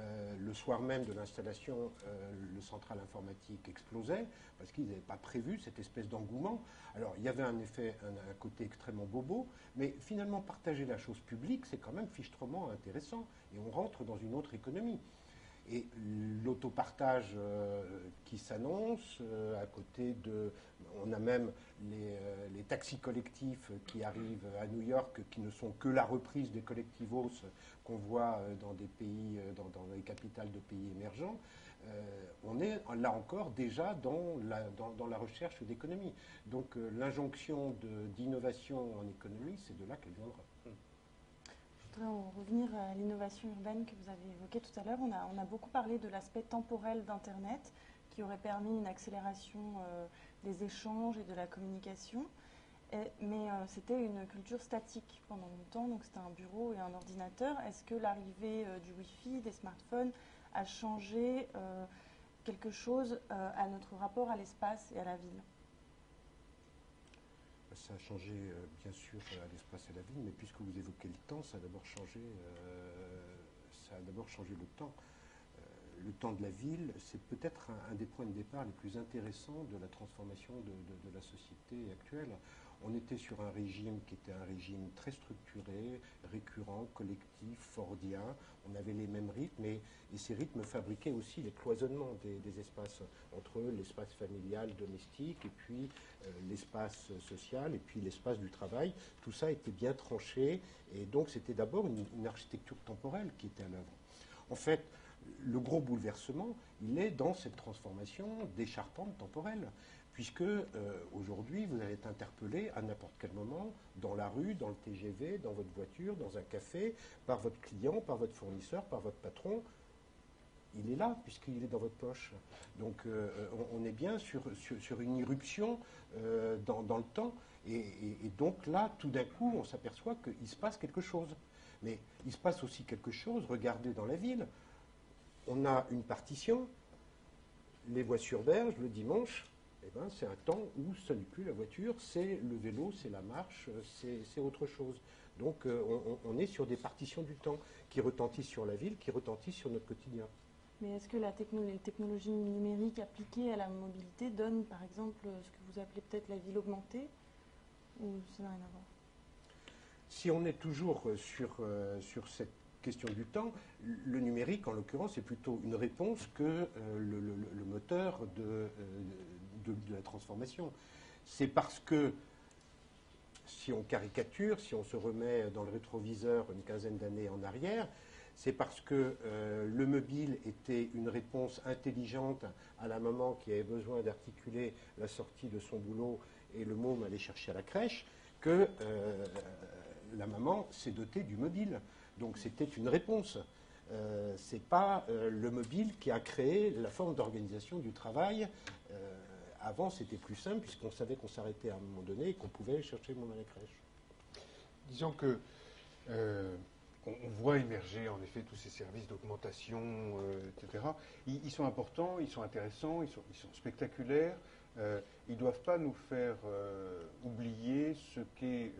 Euh, le soir même de l'installation, euh, le central informatique explosait parce qu'ils n'avaient pas prévu cette espèce d'engouement. Alors il y avait un effet, un, côté extrêmement bobo, mais finalement partager la chose publique, c'est quand même fichtrement intéressant et on rentre dans une autre économie. Et l'autopartage euh, qui s'annonce, à côté de. On a même les, les, taxis collectifs qui arrivent à New York, qui ne sont que la reprise des collectivos qu'on voit euh, dans des pays, euh, dans, les capitales de pays émergents, euh, on est là encore déjà dans, la recherche d'économie. Donc l'injonction d'innovation en économie, c'est de là qu'elle viendra. Voudrais en revenir à l'innovation urbaine que vous avez évoquée tout à l'heure. On a, beaucoup parlé de l'aspect temporel d'Internet qui aurait permis une accélération des échanges et de la communication mais euh, c'était une culture statique pendant longtemps, donc c'était un bureau et un ordinateur. Est-ce que l'arrivée euh, du Wi-Fi, des smartphones, a changé euh, quelque chose à notre rapport à l'espace et à la ville? Ça a changé bien sûr à l'espace et à la ville, mais puisque vous évoquez le temps, ça a d'abord changé, ça a d'abord changé le temps le temps de la ville, c'est peut-être un, des points de départ les plus intéressants de la transformation de, la société actuelle. On était sur un régime qui était un régime très structuré, récurrent, collectif, fordien. On avait les mêmes rythmes et, ces rythmes fabriquaient aussi les cloisonnements des, espaces entre l'espace familial, domestique et puis euh, l'espace social et puis l'espace du travail. Tout ça était bien tranché et donc c'était d'abord une, une architecture temporelle qui était à l'œuvre. En fait, le gros bouleversement, il est dans cette transformation des charpentes temporelles. Puisque euh, aujourd'hui, vous allez être interpellé à n'importe quel moment, dans la rue, dans le TGV, dans votre voiture, dans un café, par votre client, par votre fournisseur, par votre patron. Il est là, puisqu'il est dans votre poche. Donc euh, on, est bien sur, une irruption euh, dans, le temps. Et, donc là, tout d'un coup, on s'aperçoit qu'il se passe quelque chose. Mais il se passe aussi quelque chose, regardez dans la ville on a une partition, les voies sur le dimanche, eh ben, c'est un temps où ce n'est plus la voiture, c'est le vélo, c'est la marche, c'est autre chose. Donc euh, on, est sur des partitions du temps qui retentissent sur la ville, qui retentissent sur notre quotidien. Mais est-ce que la les technologies numériques appliquées à la mobilité donnent par exemple ce que vous appelez peut-être la ville augmentée ou ça n'a rien à voir? Si on est toujours sur, euh, sur cette question du temps, le numérique, en l'occurrence, est plutôt une réponse que euh, le, moteur euh, de, la transformation. C'est parce que, si on caricature, si on se remet dans le rétroviseur une quinzaine d'années en arrière, c'est parce que euh, le mobile était une réponse intelligente à la maman qui avait besoin d'articuler la sortie de son boulot et le môme allait chercher à la crèche, que la maman s'est dotée du mobile. Donc c'était une réponse. Euh, Ce n'est pas euh, le mobile qui a créé la forme d'organisation du travail. Euh, avant, c'était plus simple puisqu'on savait qu'on s'arrêtait à un moment donné et qu'on pouvait chercher mon à la crèche. Disons que on, voit émerger en effet tous ces services d'augmentation, etc. Ils, sont importants, ils sont intéressants, ils sont, spectaculaires. ils ne doivent pas nous faire oublier ce qu'est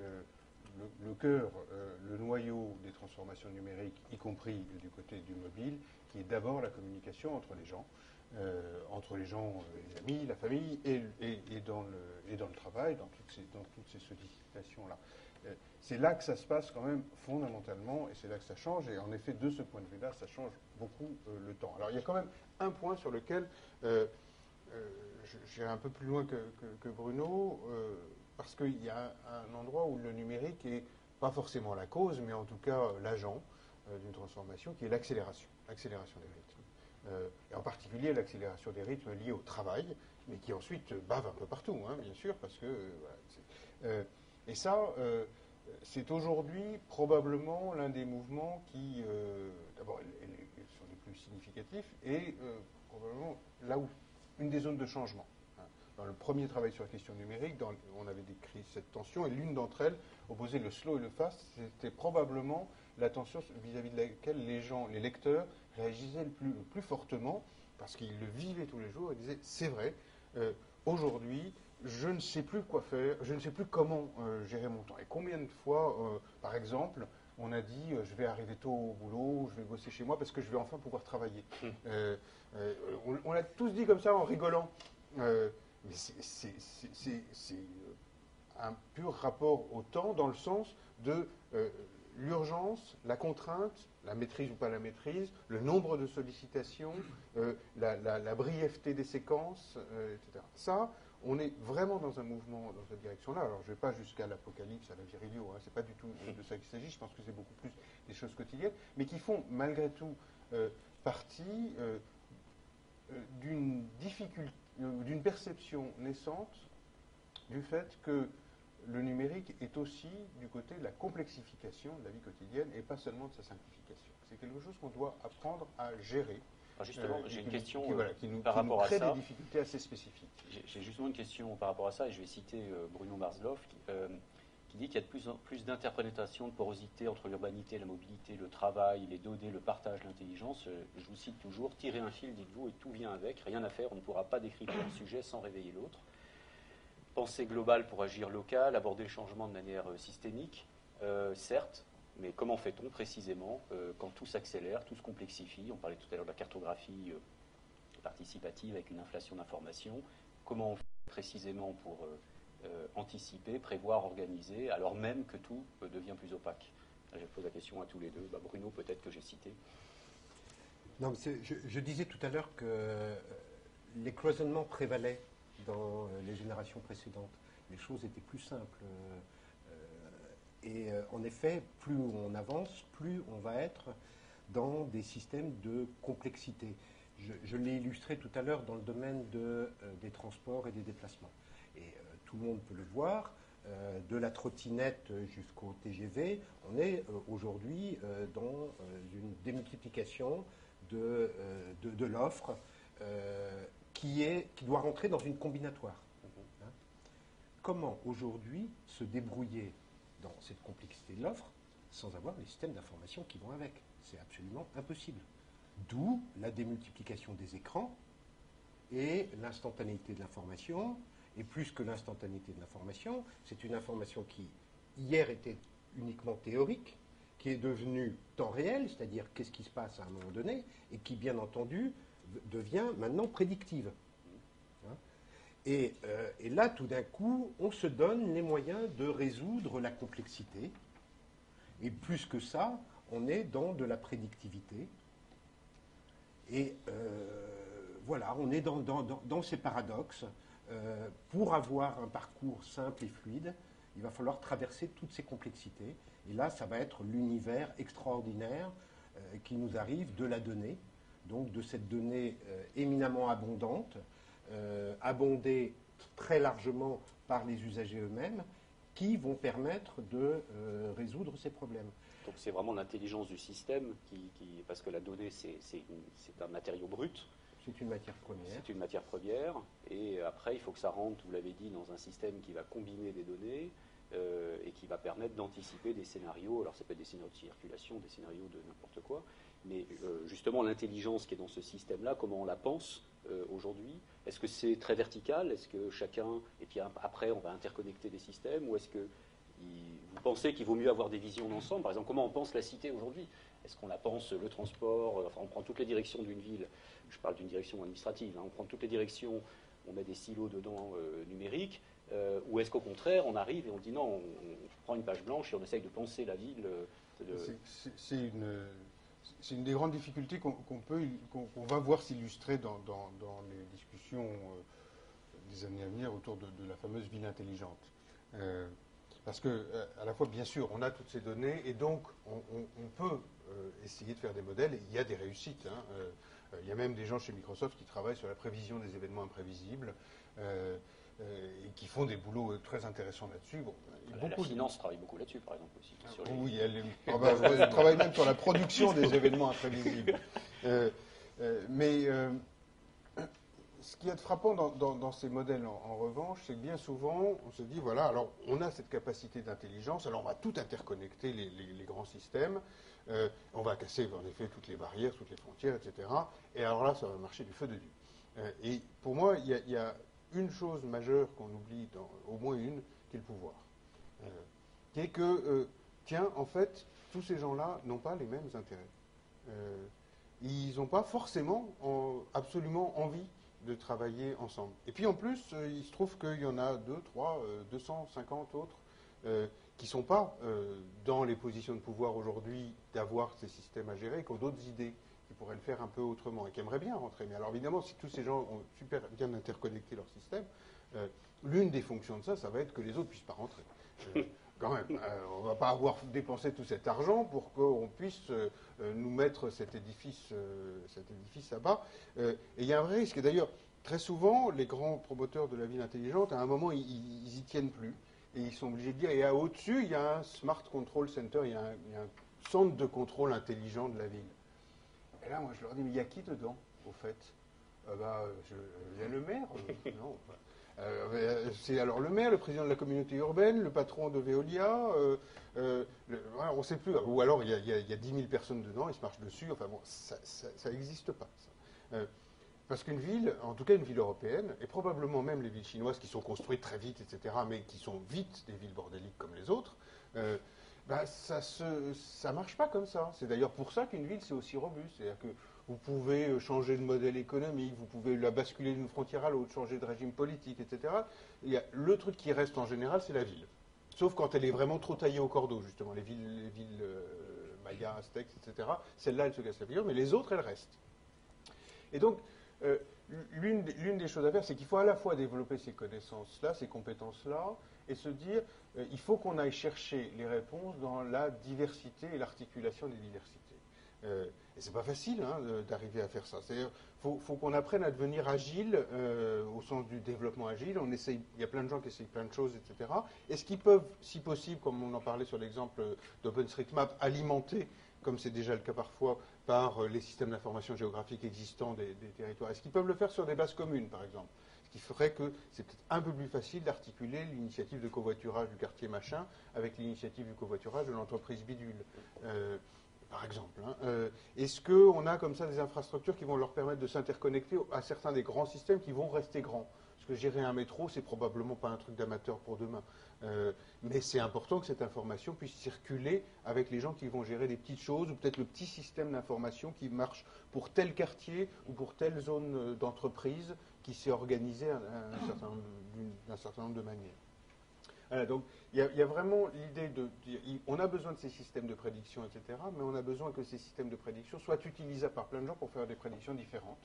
le, cœur, euh, le noyau des transformations numériques, y compris du côté du mobile, qui est d'abord la communication entre les gens, euh, entre les gens, euh, les amis, la famille, et, dans, le, travail, dans toutes ces, sollicitations-là. c'est là que ça se passe quand même fondamentalement, et c'est là que ça change, et en effet, de ce point de vue-là, ça change beaucoup le temps. Alors il y a quand même un point sur lequel j'irai un peu plus loin que, Bruno parce qu'il y a un endroit où le numérique est pas forcément la cause, mais en tout cas euh, l'agent euh, d'une transformation, qui est l'accélération, l'accélération des rythmes. Euh, et en particulier l'accélération des rythmes liés au travail, mais qui ensuite bave un peu partout, hein, bien sûr, parce que. et ça, c'est aujourd'hui probablement l'un des mouvements qui, d'abord, sont les plus significatifs, et probablement là où une des zones de changement dans le premier travail sur la question numérique, on avait décrit cette tension, et l'une d'entre elles opposait le slow et le fast. C'était probablement la tension vis-à-vis de laquelle les gens, les lecteurs, réagissaient le plus, fortement, parce qu'ils le vivaient tous les jours et disaient c'est vrai, euh, aujourd'hui, je ne sais plus quoi faire, je ne sais plus comment euh, gérer mon temps. Et combien de fois, euh, par exemple, on a dit je vais arriver tôt au boulot, je vais bosser chez moi parce que je vais enfin pouvoir travailler. Hum. on, on l'a tous dit comme ça en rigolant. Mais c'est un pur rapport au temps dans le sens de l'urgence, la contrainte, la maîtrise ou pas la maîtrise, le nombre de sollicitations, euh, la, brièveté des séquences, etc. Ça, on est vraiment dans un mouvement dans cette direction-là. Alors, je ne vais pas jusqu'à l'apocalypse, à la virilio, hein, ce n'est pas du tout de ça qu'il s'agit, je pense que c'est beaucoup plus des choses quotidiennes, mais qui font malgré tout partie d'une difficulté d'une perception naissante du fait que le numérique est aussi du côté de la complexification de la vie quotidienne et pas seulement de sa simplification. C'est quelque chose qu'on doit apprendre à gérer. justement, euh, j'ai une question qui, euh, nous, par rapport à ça. des difficultés assez spécifiques. J'ai justement une question par rapport à ça, et je vais citer euh, Bruno Marsloff, qui, qui dit qu'il y a de plus en plus d'interprétation, de porosité entre l'urbanité, la mobilité, le travail, les données, le partage, l'intelligence. Euh, je vous cite toujours, tirez un fil, dites-vous, et tout vient avec, rien à faire, on ne pourra pas décrypter un sujet sans réveiller l'autre. Pensée globale pour agir local, aborder le changement de manière euh, systémique, euh, certes, mais comment fait-on précisément quand tout s'accélère, tout se complexifie? On parlait tout à l'heure de la cartographie participative avec une inflation d'informations. Comment on fait précisément pour euh, anticiper, prévoir, organiser, alors même que tout euh, devient plus opaque? Je pose la question à tous les deux. Bah, Bruno, peut-être que j'ai cité. Non, je, disais tout à l'heure que euh, les cloisonnements prévalaient dans les générations précédentes. Les choses étaient plus simples. et en effet, plus on avance, plus on va être dans des systèmes de complexité. Je, l'ai illustré tout à l'heure dans le domaine des transports et des déplacements tout le monde peut le voir, euh, de la trottinette jusqu'au TGV, on est euh, aujourd'hui euh, dans une démultiplication de, l'offre qui, qui doit rentrer dans une combinatoire. Hein. Comment aujourd'hui se débrouiller dans cette complexité de l'offre sans avoir les systèmes d'information qui vont avec? C'est absolument impossible. D'où la démultiplication des écrans et l'instantanéité de l'information, et plus que l'instantanéité de l'information, c'est une information qui, hier, était uniquement théorique, qui est devenue temps réel, c'est-à-dire qu'est-ce qui se passe à un moment donné, et qui, bien entendu, devient maintenant prédictive. Hein euh, et, là, tout d'un coup, on se donne les moyens de résoudre la complexité. Et plus que ça, on est dans de la prédictivité. Et euh, voilà, on est dans ces paradoxes. Euh, pour avoir un parcours simple et fluide, il va falloir traverser toutes ces complexités. Et là, ça va être l'univers extraordinaire qui nous arrive de la donnée, donc de cette donnée euh, éminemment abondante, abondée très largement par les usagers eux-mêmes, qui vont permettre de résoudre ces problèmes. Donc c'est vraiment l'intelligence du système, qui, parce que la donnée, c'est un matériau brut. C'est une matière première. C'est une matière première. Et après, il faut que ça rentre, vous l'avez dit, dans un système qui va combiner des données euh, et qui va permettre d'anticiper des scénarios. Alors, ça peut être des scénarios de circulation, des scénarios de n'importe quoi. Mais euh, justement, l'intelligence qui est dans ce système-là, comment on la pense euh, aujourd'hui Est-ce que c'est très vertical? Est-ce que chacun. Et puis après, on va interconnecter des systèmes? Ou est-ce que vous pensez qu'il vaut mieux avoir des visions d'ensemble? Par exemple, comment on pense la cité aujourd'hui? Est-ce qu'on la pense le transport? Enfin, on prend toutes les directions d'une ville. Je parle d'une direction administrative, hein. on prend toutes les directions, on met des silos dedans euh, numériques, euh, ou est-ce qu'au contraire, on arrive et on dit non, on, prend une page blanche et on essaye de penser la ville euh, C'est une, une, des grandes difficultés qu'on va voir s'illustrer dans, les discussions des années à venir autour de, la fameuse ville intelligente. parce que, à la fois, bien sûr, on a toutes ces données et donc on, peut essayer de faire des modèles et il y a des réussites. Hein, euh, il y a même des gens chez Microsoft qui travaillent sur la prévision des événements imprévisibles. Euh, euh, et qui font des boulots très intéressants là-dessus. Bon, la, beaucoup finance travaille beaucoup là-dessus, par exemple, aussi. oui, elle, ah bah, travaille même sur la production des événements imprévisibles. mais ce qui est frappant dans, ces modèles, en, revanche, c'est que bien souvent, on se dit, voilà, alors on a cette capacité d'intelligence, alors on va tout interconnecter, les grands systèmes, euh, on va casser en effet toutes les barrières, toutes les frontières, etc. Et alors là, ça va marcher du feu de Dieu. Euh, et pour moi, il y, a une chose majeure qu'on oublie, au moins une, qui est le pouvoir. Euh, qui est que, tiens, en fait, tous ces gens-là n'ont pas les mêmes intérêts. ils n'ont pas forcément absolument envie de travailler ensemble. Et puis en plus, il se trouve qu'il y en a deux, trois, 250 autres qui ne sont pas euh, dans les positions de pouvoir aujourd'hui d'avoir ces systèmes à gérer, qui ont d'autres idées, qui pourraient le faire un peu autrement et qui aimeraient bien rentrer. Mais alors évidemment, si tous ces gens ont super bien interconnecté leur système, euh, l'une des fonctions de ça, ça va être que les autres ne puissent pas rentrer. Euh, quand même, on ne va pas avoir dépensé tout cet argent pour qu'on puisse nous mettre cet édifice, cet édifice à bas. et il y a un vrai risque. Et d'ailleurs, très souvent, les grands promoteurs de la ville intelligente, à un moment, ils n'y tiennent plus et ils sont obligés de dire, et au-dessus, il y a un Smart Control Center, il y, a un, centre de contrôle intelligent de la ville. Et là, moi, je leur dis, mais il y a qui dedans, au fait? Euh, bah, Il y a le maire. Euh, non, Euh, c'est alors le maire, le président de la communauté urbaine, le patron de Veolia, on ne sait plus. Ou alors il y, a, 10 000 personnes dedans, ils se marchent dessus. Enfin bon, ça n'existe pas. parce qu'une ville, en tout cas une ville européenne, et probablement même les villes chinoises qui sont construites très vite, etc., mais qui sont vite des villes bordéliques comme les autres, bah, ça ne marche pas comme ça. C'est d'ailleurs pour ça qu'une ville, c'est aussi robuste. C'est-à-dire que vous pouvez euh, changer de modèle économique, vous pouvez la basculer d'une frontière à l'autre, changer de régime politique, etc. Il le truc qui reste en général, c'est la ville. Sauf quand elle est vraiment trop taillée au cordeau, justement. Les villes, les villes euh, aztèques, etc. Celles-là, elles se cassent la figure, mais les autres, elles restent. Et donc, euh, l'une des choses à faire, c'est qu'il faut à la fois développer ces connaissances-là, ces compétences-là, et se dire, il faut qu'on aille chercher les réponses dans la diversité et l'articulation des diversités. Euh, et c'est pas facile hein, d'arriver à faire ça. Il faut, faut qu'on apprenne à devenir agile euh, au sens du développement agile. On essaye, il y a plein de gens qui essayent plein de choses, etc. Est-ce qu'ils peuvent, si possible, comme on en parlait sur l'exemple d'OpenStreetMap, alimenter, comme c'est déjà le cas parfois, par euh, les systèmes d'information géographique existants des, territoires Est-ce qu'ils peuvent le faire sur des bases communes, par exemple? Ce qui ferait que c'est peut-être un peu plus facile d'articuler l'initiative de covoiturage du quartier machin avec l'initiative du covoiturage de l'entreprise bidule. Euh, par exemple. Hein. Euh, est-ce qu'on a comme ça des infrastructures qui vont leur permettre de s'interconnecter à certains des grands systèmes qui vont rester grands? Parce que gérer un métro, c'est probablement pas un truc d'amateur pour demain. Euh, mais c'est important que cette information puisse circuler avec les gens qui vont gérer des petites choses ou peut-être le petit système d'information qui marche pour tel quartier ou pour telle zone euh, d'entreprise qui s'est organisé d'un certain nombre de manières donc il y, a vraiment l'idée de on a besoin de ces systèmes de prédiction, etc., mais on a besoin que ces systèmes de prédiction soient utilisables par plein de gens pour faire des prédictions différentes.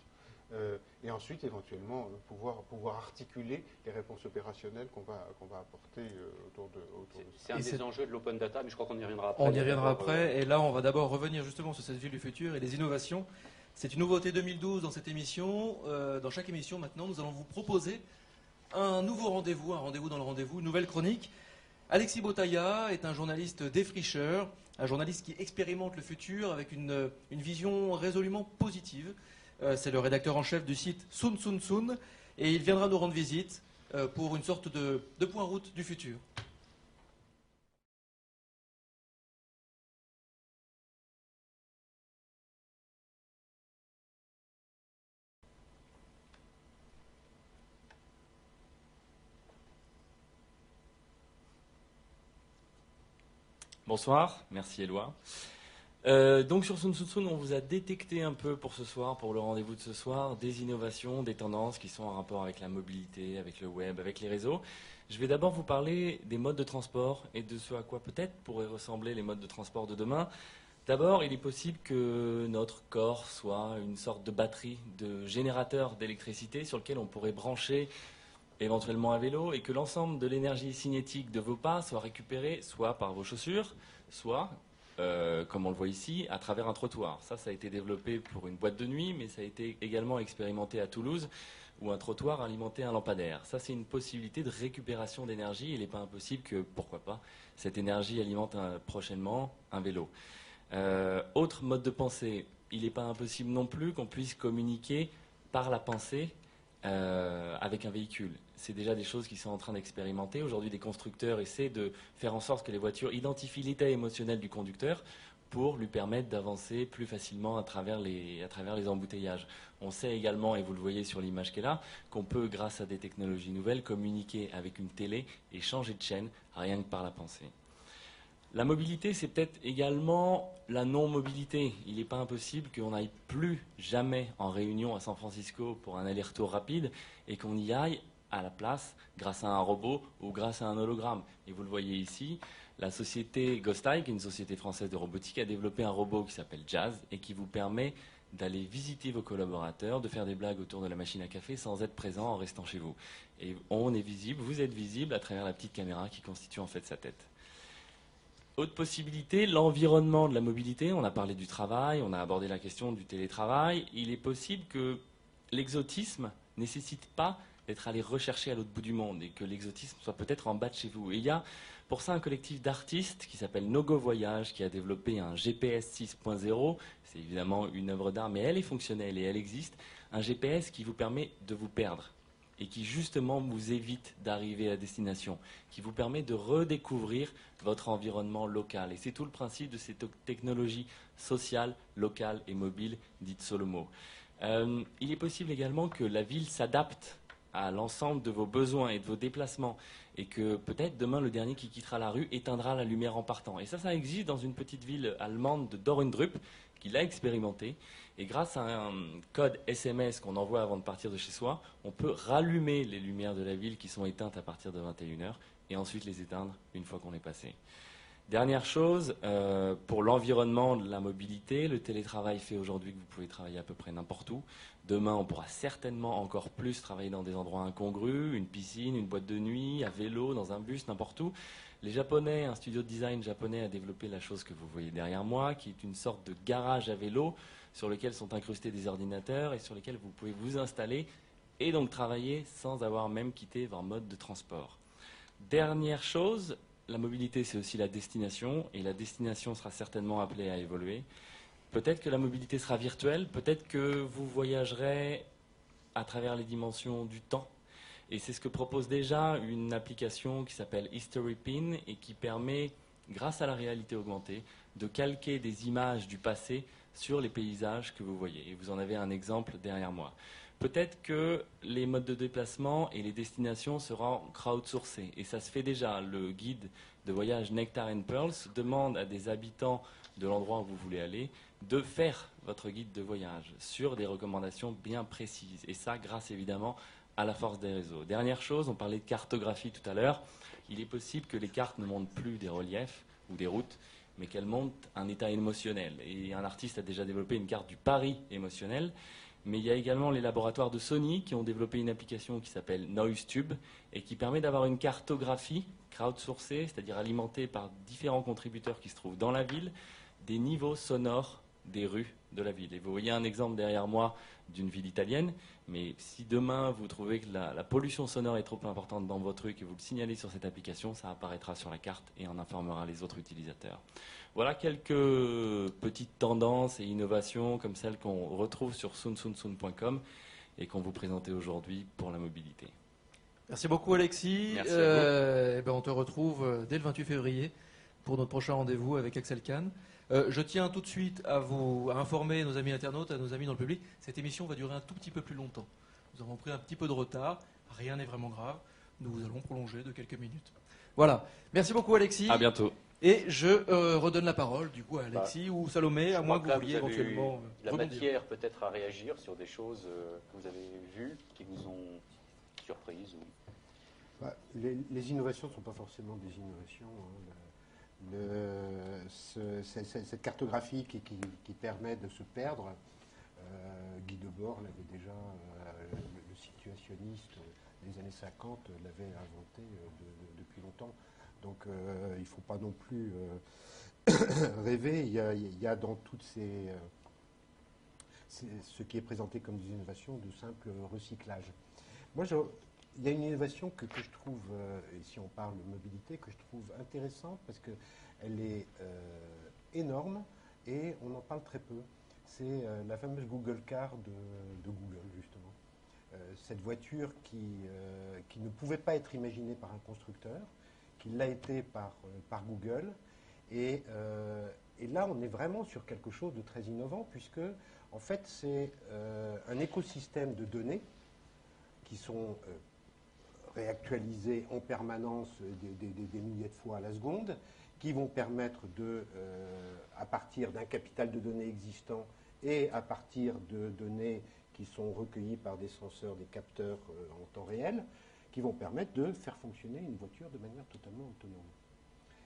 Euh, et ensuite, éventuellement, euh, pouvoir, pouvoir articuler les réponses opérationnelles qu'on va, qu'on va apporter euh, autour de, autour de C'est un des enjeux de l'open data, mais je crois qu'on y reviendra après. On y reviendra après, et là, on va d'abord revenir justement sur cette ville du futur et les innovations. C'est une nouveauté 2012 dans cette émission. dans chaque émission, maintenant, nous allons vous proposer un nouveau rendez-vous, un rendez-vous dans le rendez-vous, une nouvelle chronique. Alexis Botaya est un journaliste défricheur, un journaliste qui expérimente le futur avec une, vision résolument positive. Euh, c'est le rédacteur en chef du site Sun Sun Sun et il viendra nous rendre visite euh, pour une sorte de, de point route du futur. Bonsoir, merci Éloi. Euh, donc sur Sun Sun on vous a détecté un peu pour ce soir, pour le rendez-vous de ce soir, des innovations, des tendances qui sont en rapport avec la mobilité, avec le web, avec les réseaux. Je vais d'abord vous parler des modes de transport et de ce à quoi peut-être pourraient ressembler les modes de transport de demain. D'abord, il est possible que notre corps soit une sorte de batterie, de générateur d'électricité sur lequel on pourrait brancher éventuellement un vélo, et que l'ensemble de l'énergie cinétique de vos pas soit récupérée soit par vos chaussures, soit, euh, comme on le voit ici, à travers un trottoir. Ça, ça a été développé pour une boîte de nuit, mais ça a été également expérimenté à Toulouse, où un trottoir alimentait un lampadaire. Ça, c'est une possibilité de récupération d'énergie. Il n'est pas impossible que, pourquoi pas, cette énergie alimente prochainement un vélo. Euh, autre mode de pensée, il n'est pas impossible non plus qu'on puisse communiquer par la pensée euh, avec un véhicule c'est déjà des choses qui sont en train d'expérimenter. Aujourd'hui, des constructeurs essaient de faire en sorte que les voitures identifient l'état émotionnel du conducteur pour lui permettre d'avancer plus facilement à travers, les, à travers les embouteillages. On sait également, et vous le voyez sur l'image qui est là, qu'on peut, grâce à des technologies nouvelles, communiquer avec une télé et changer de chaîne rien que par la pensée. La mobilité, c'est peut-être également la non-mobilité. Il n'est pas impossible qu'on n'aille plus jamais en réunion à San Francisco pour un aller-retour rapide et qu'on y aille à la place grâce à un robot ou grâce à un hologramme. Et vous le voyez ici, la société Ghosteye, qui est une société française de robotique, a développé un robot qui s'appelle Jazz et qui vous permet d'aller visiter vos collaborateurs, de faire des blagues autour de la machine à café sans être présent en restant chez vous. Et on est visible, vous êtes visible à travers la petite caméra qui constitue en fait sa tête. Autre possibilité, l'environnement de la mobilité. On a parlé du travail, on a abordé la question du télétravail. Il est possible que l'exotisme nécessite pas d'être allé rechercher à l'autre bout du monde et que l'exotisme soit peut-être en bas de chez vous. Et il y a pour ça un collectif d'artistes qui s'appelle Nogo Voyage qui a développé un GPS 6.0. C'est évidemment une œuvre d'art, mais elle est fonctionnelle et elle existe. Un GPS qui vous permet de vous perdre. Et qui justement vous évite d'arriver à destination, qui vous permet de redécouvrir votre environnement local. Et c'est tout le principe de ces technologies sociales, locales et mobiles dites Solomo. Euh, il est possible également que la ville s'adapte à l'ensemble de vos besoins et de vos déplacements et que peut-être demain le dernier qui quittera la rue éteindra la lumière en partant. Et ça, ça existe dans une petite ville allemande de Dorendrup qui l'a expérimenté. Et grâce à un code SMS qu'on envoie avant de partir de chez soi, on peut rallumer les lumières de la ville qui sont éteintes à partir de 21h et ensuite les éteindre une fois qu'on est passé. Dernière chose, euh, pour l'environnement la mobilité, le télétravail fait aujourd'hui que vous pouvez travailler à peu près n'importe où. Demain, on pourra certainement encore plus travailler dans des endroits incongrus, une piscine, une boîte de nuit, à vélo, dans un bus, n'importe où. Les Japonais, un studio de design japonais a développé la chose que vous voyez derrière moi, qui est une sorte de garage à vélo sur lequel sont incrustés des ordinateurs et sur lesquels vous pouvez vous installer et donc travailler sans avoir même quitté votre mode de transport. Dernière chose, la mobilité, c'est aussi la destination, et la destination sera certainement appelée à évoluer. Peut-être que la mobilité sera virtuelle, peut-être que vous voyagerez à travers les dimensions du temps. Et c'est ce que propose déjà une application qui s'appelle History Pin et qui permet, grâce à la réalité augmentée, de calquer des images du passé sur les paysages que vous voyez. Et vous en avez un exemple derrière moi. Peut-être que les modes de déplacement et les destinations seront crowdsourcés. Et ça se fait déjà. Le guide de voyage Nectar and Pearls demande à des habitants de l'endroit où vous voulez aller de faire votre guide de voyage sur des recommandations bien précises. Et ça, grâce évidemment à la force des réseaux. Dernière chose, on parlait de cartographie tout à l'heure. Il est possible que les cartes ne montrent plus des reliefs ou des routes, mais qu'elles montrent un état émotionnel. Et un artiste a déjà développé une carte du Paris émotionnel mais il y a également les laboratoires de Sony qui ont développé une application qui s'appelle NoiseTube et qui permet d'avoir une cartographie crowdsourcée, c'est-à-dire alimentée par différents contributeurs qui se trouvent dans la ville, des niveaux sonores des rues de la ville. Et vous voyez un exemple derrière moi d'une ville italienne, mais si demain vous trouvez que la, pollution sonore est trop importante dans votre rue et que vous le signalez sur cette application, ça apparaîtra sur la carte et en informera les autres utilisateurs. Voilà quelques petites tendances et innovations comme celles qu'on retrouve sur sunsunsun.com et qu'on vous présentait aujourd'hui pour la mobilité. Merci beaucoup Alexis. Merci euh, eh ben, on te retrouve euh, dès le 28 février pour notre prochain rendez-vous avec Axel Kahn. Euh, je tiens tout de suite à vous informer nos amis internautes, à nos amis dans le public. Cette émission va durer un tout petit peu plus longtemps. Nous avons pris un petit peu de retard. Rien n'est vraiment grave. Nous allons prolonger de quelques minutes. Voilà. Merci beaucoup Alexis. À bientôt. Et je euh, redonne la parole du coup à Alexis bah, ou Salomé, à moins que vous vouliez éventuellement. Euh, la matière peut-être à réagir sur des choses que vous avez vues, qui vous ont surprise ou... Bah, les, innovations ne sont pas forcément des innovations. Hein cette cartographie qui, permet de se perdre, euh, Guy Debord l'avait déjà, euh, le, situationniste des années 50 l'avait inventé euh, depuis longtemps. Donc il ne faut pas non plus rêver. Il y, a, dans toutes ces, ce qui est présenté comme des innovations de simple recyclage. Moi, il y a une innovation que, je trouve, euh, et si on parle de mobilité, que je trouve intéressante parce qu'elle est euh, énorme et on en parle très peu. C'est euh, la fameuse Google Car de, Google, justement. cette voiture qui, qui, ne pouvait pas être imaginée par un constructeur, qui l'a été par, Google. Et, là, on est vraiment sur quelque chose de très innovant puisque, en fait, c'est un écosystème de données qui sont réactualiser en permanence des, milliers de fois à la seconde, qui vont permettre de, euh, à partir d'un capital de données existant et à partir de données qui sont recueillies par des senseurs, des capteurs euh, en temps réel, qui vont permettre de faire fonctionner une voiture de manière totalement autonome.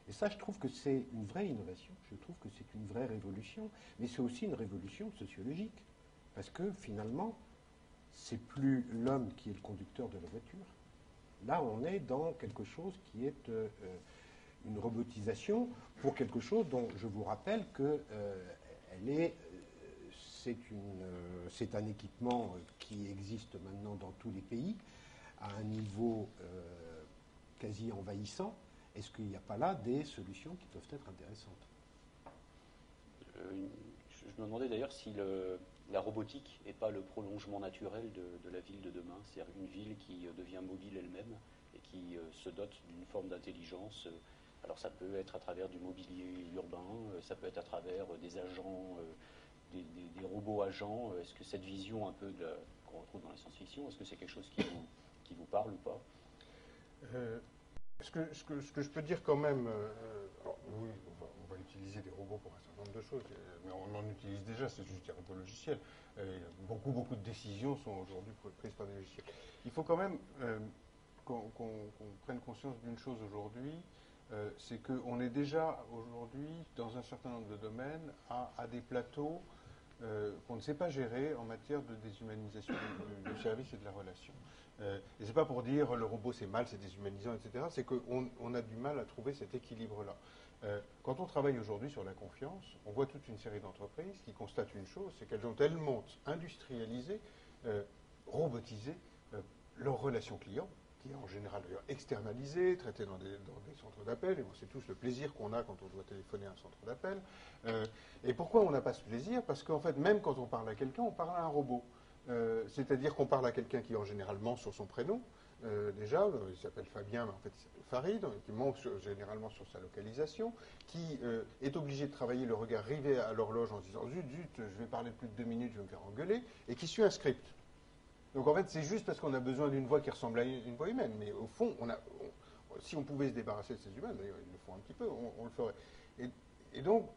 Et ça, je trouve que c'est une vraie innovation, je trouve que c'est une vraie révolution, mais c'est aussi une révolution sociologique, parce que finalement, c'est plus l'homme qui est le conducteur de la voiture, Là, on est dans quelque chose qui est euh, euh, une robotisation pour quelque chose dont je vous rappelle que euh, est, c'est, un équipement qui existe maintenant dans tous les pays à un niveau quasi envahissant. Est-ce qu'il n'y a pas là des solutions qui peuvent être intéressantes? Je me demandais d'ailleurs si la robotique n'est pas le prolongement naturel de, la ville de demain c'est-à-dire une ville qui devient mobile elle-même et qui se dote d'une forme d'intelligence. Alors ça peut être à travers du mobilier urbain, ça peut être à travers des agents, des, robots agents. Est-ce que cette vision un peu qu'on retrouve dans la science-fiction, est-ce que c'est quelque chose qui vous, parle ou pas? Ce que, je peux dire quand même, utiliser des robots pour un certain nombre de choses, mais on en utilise déjà, c'est juste des robots logiciels. beaucoup, beaucoup de décisions sont aujourd'hui prises par des logiciels. Il faut quand même qu'on prenne conscience d'une chose aujourd'hui, euh, c'est qu'on est déjà aujourd'hui dans un certain nombre de domaines à, des plateaux euh, qu'on ne sait pas gérer en matière de déshumanisation du, service et de la relation. Euh, et c'est pas pour dire le robot c'est mal, c'est déshumanisant, etc. C'est qu'on a du mal à trouver cet équilibre-là. Euh, quand on travaille aujourd'hui sur la confiance, on voit toute une série d'entreprises qui constatent une chose, c'est qu'elles ont tellement industrialisé, robotisé leurs relations clients, qui est en général d'ailleurs externalisé, traité dans des, centres d'appel, et on sait tous le plaisir qu'on a quand on doit téléphoner à un centre d'appel. Euh, et pourquoi on n'a pas ce plaisir? Parce qu'en fait, même quand on parle à quelqu'un, on parle à un robot. Euh, c'est-à-dire qu'on parle à quelqu'un qui en général ment sur son prénom, euh, déjà, il s'appelle Fabien, mais en fait il s'appelle Farid, qui ment généralement sur sa localisation, qui est obligé de travailler le regard rivé à l'horloge en disant zut, zut, je vais parler plus de deux minutes, je vais me faire engueuler, et qui suit un script. Donc en fait, c'est juste parce qu'on a besoin d'une voix qui ressemble à une voix humaine. Mais au fond, si on pouvait se débarrasser de ces humains, d'ailleurs ils le font un petit peu, on, le ferait. Et, donc,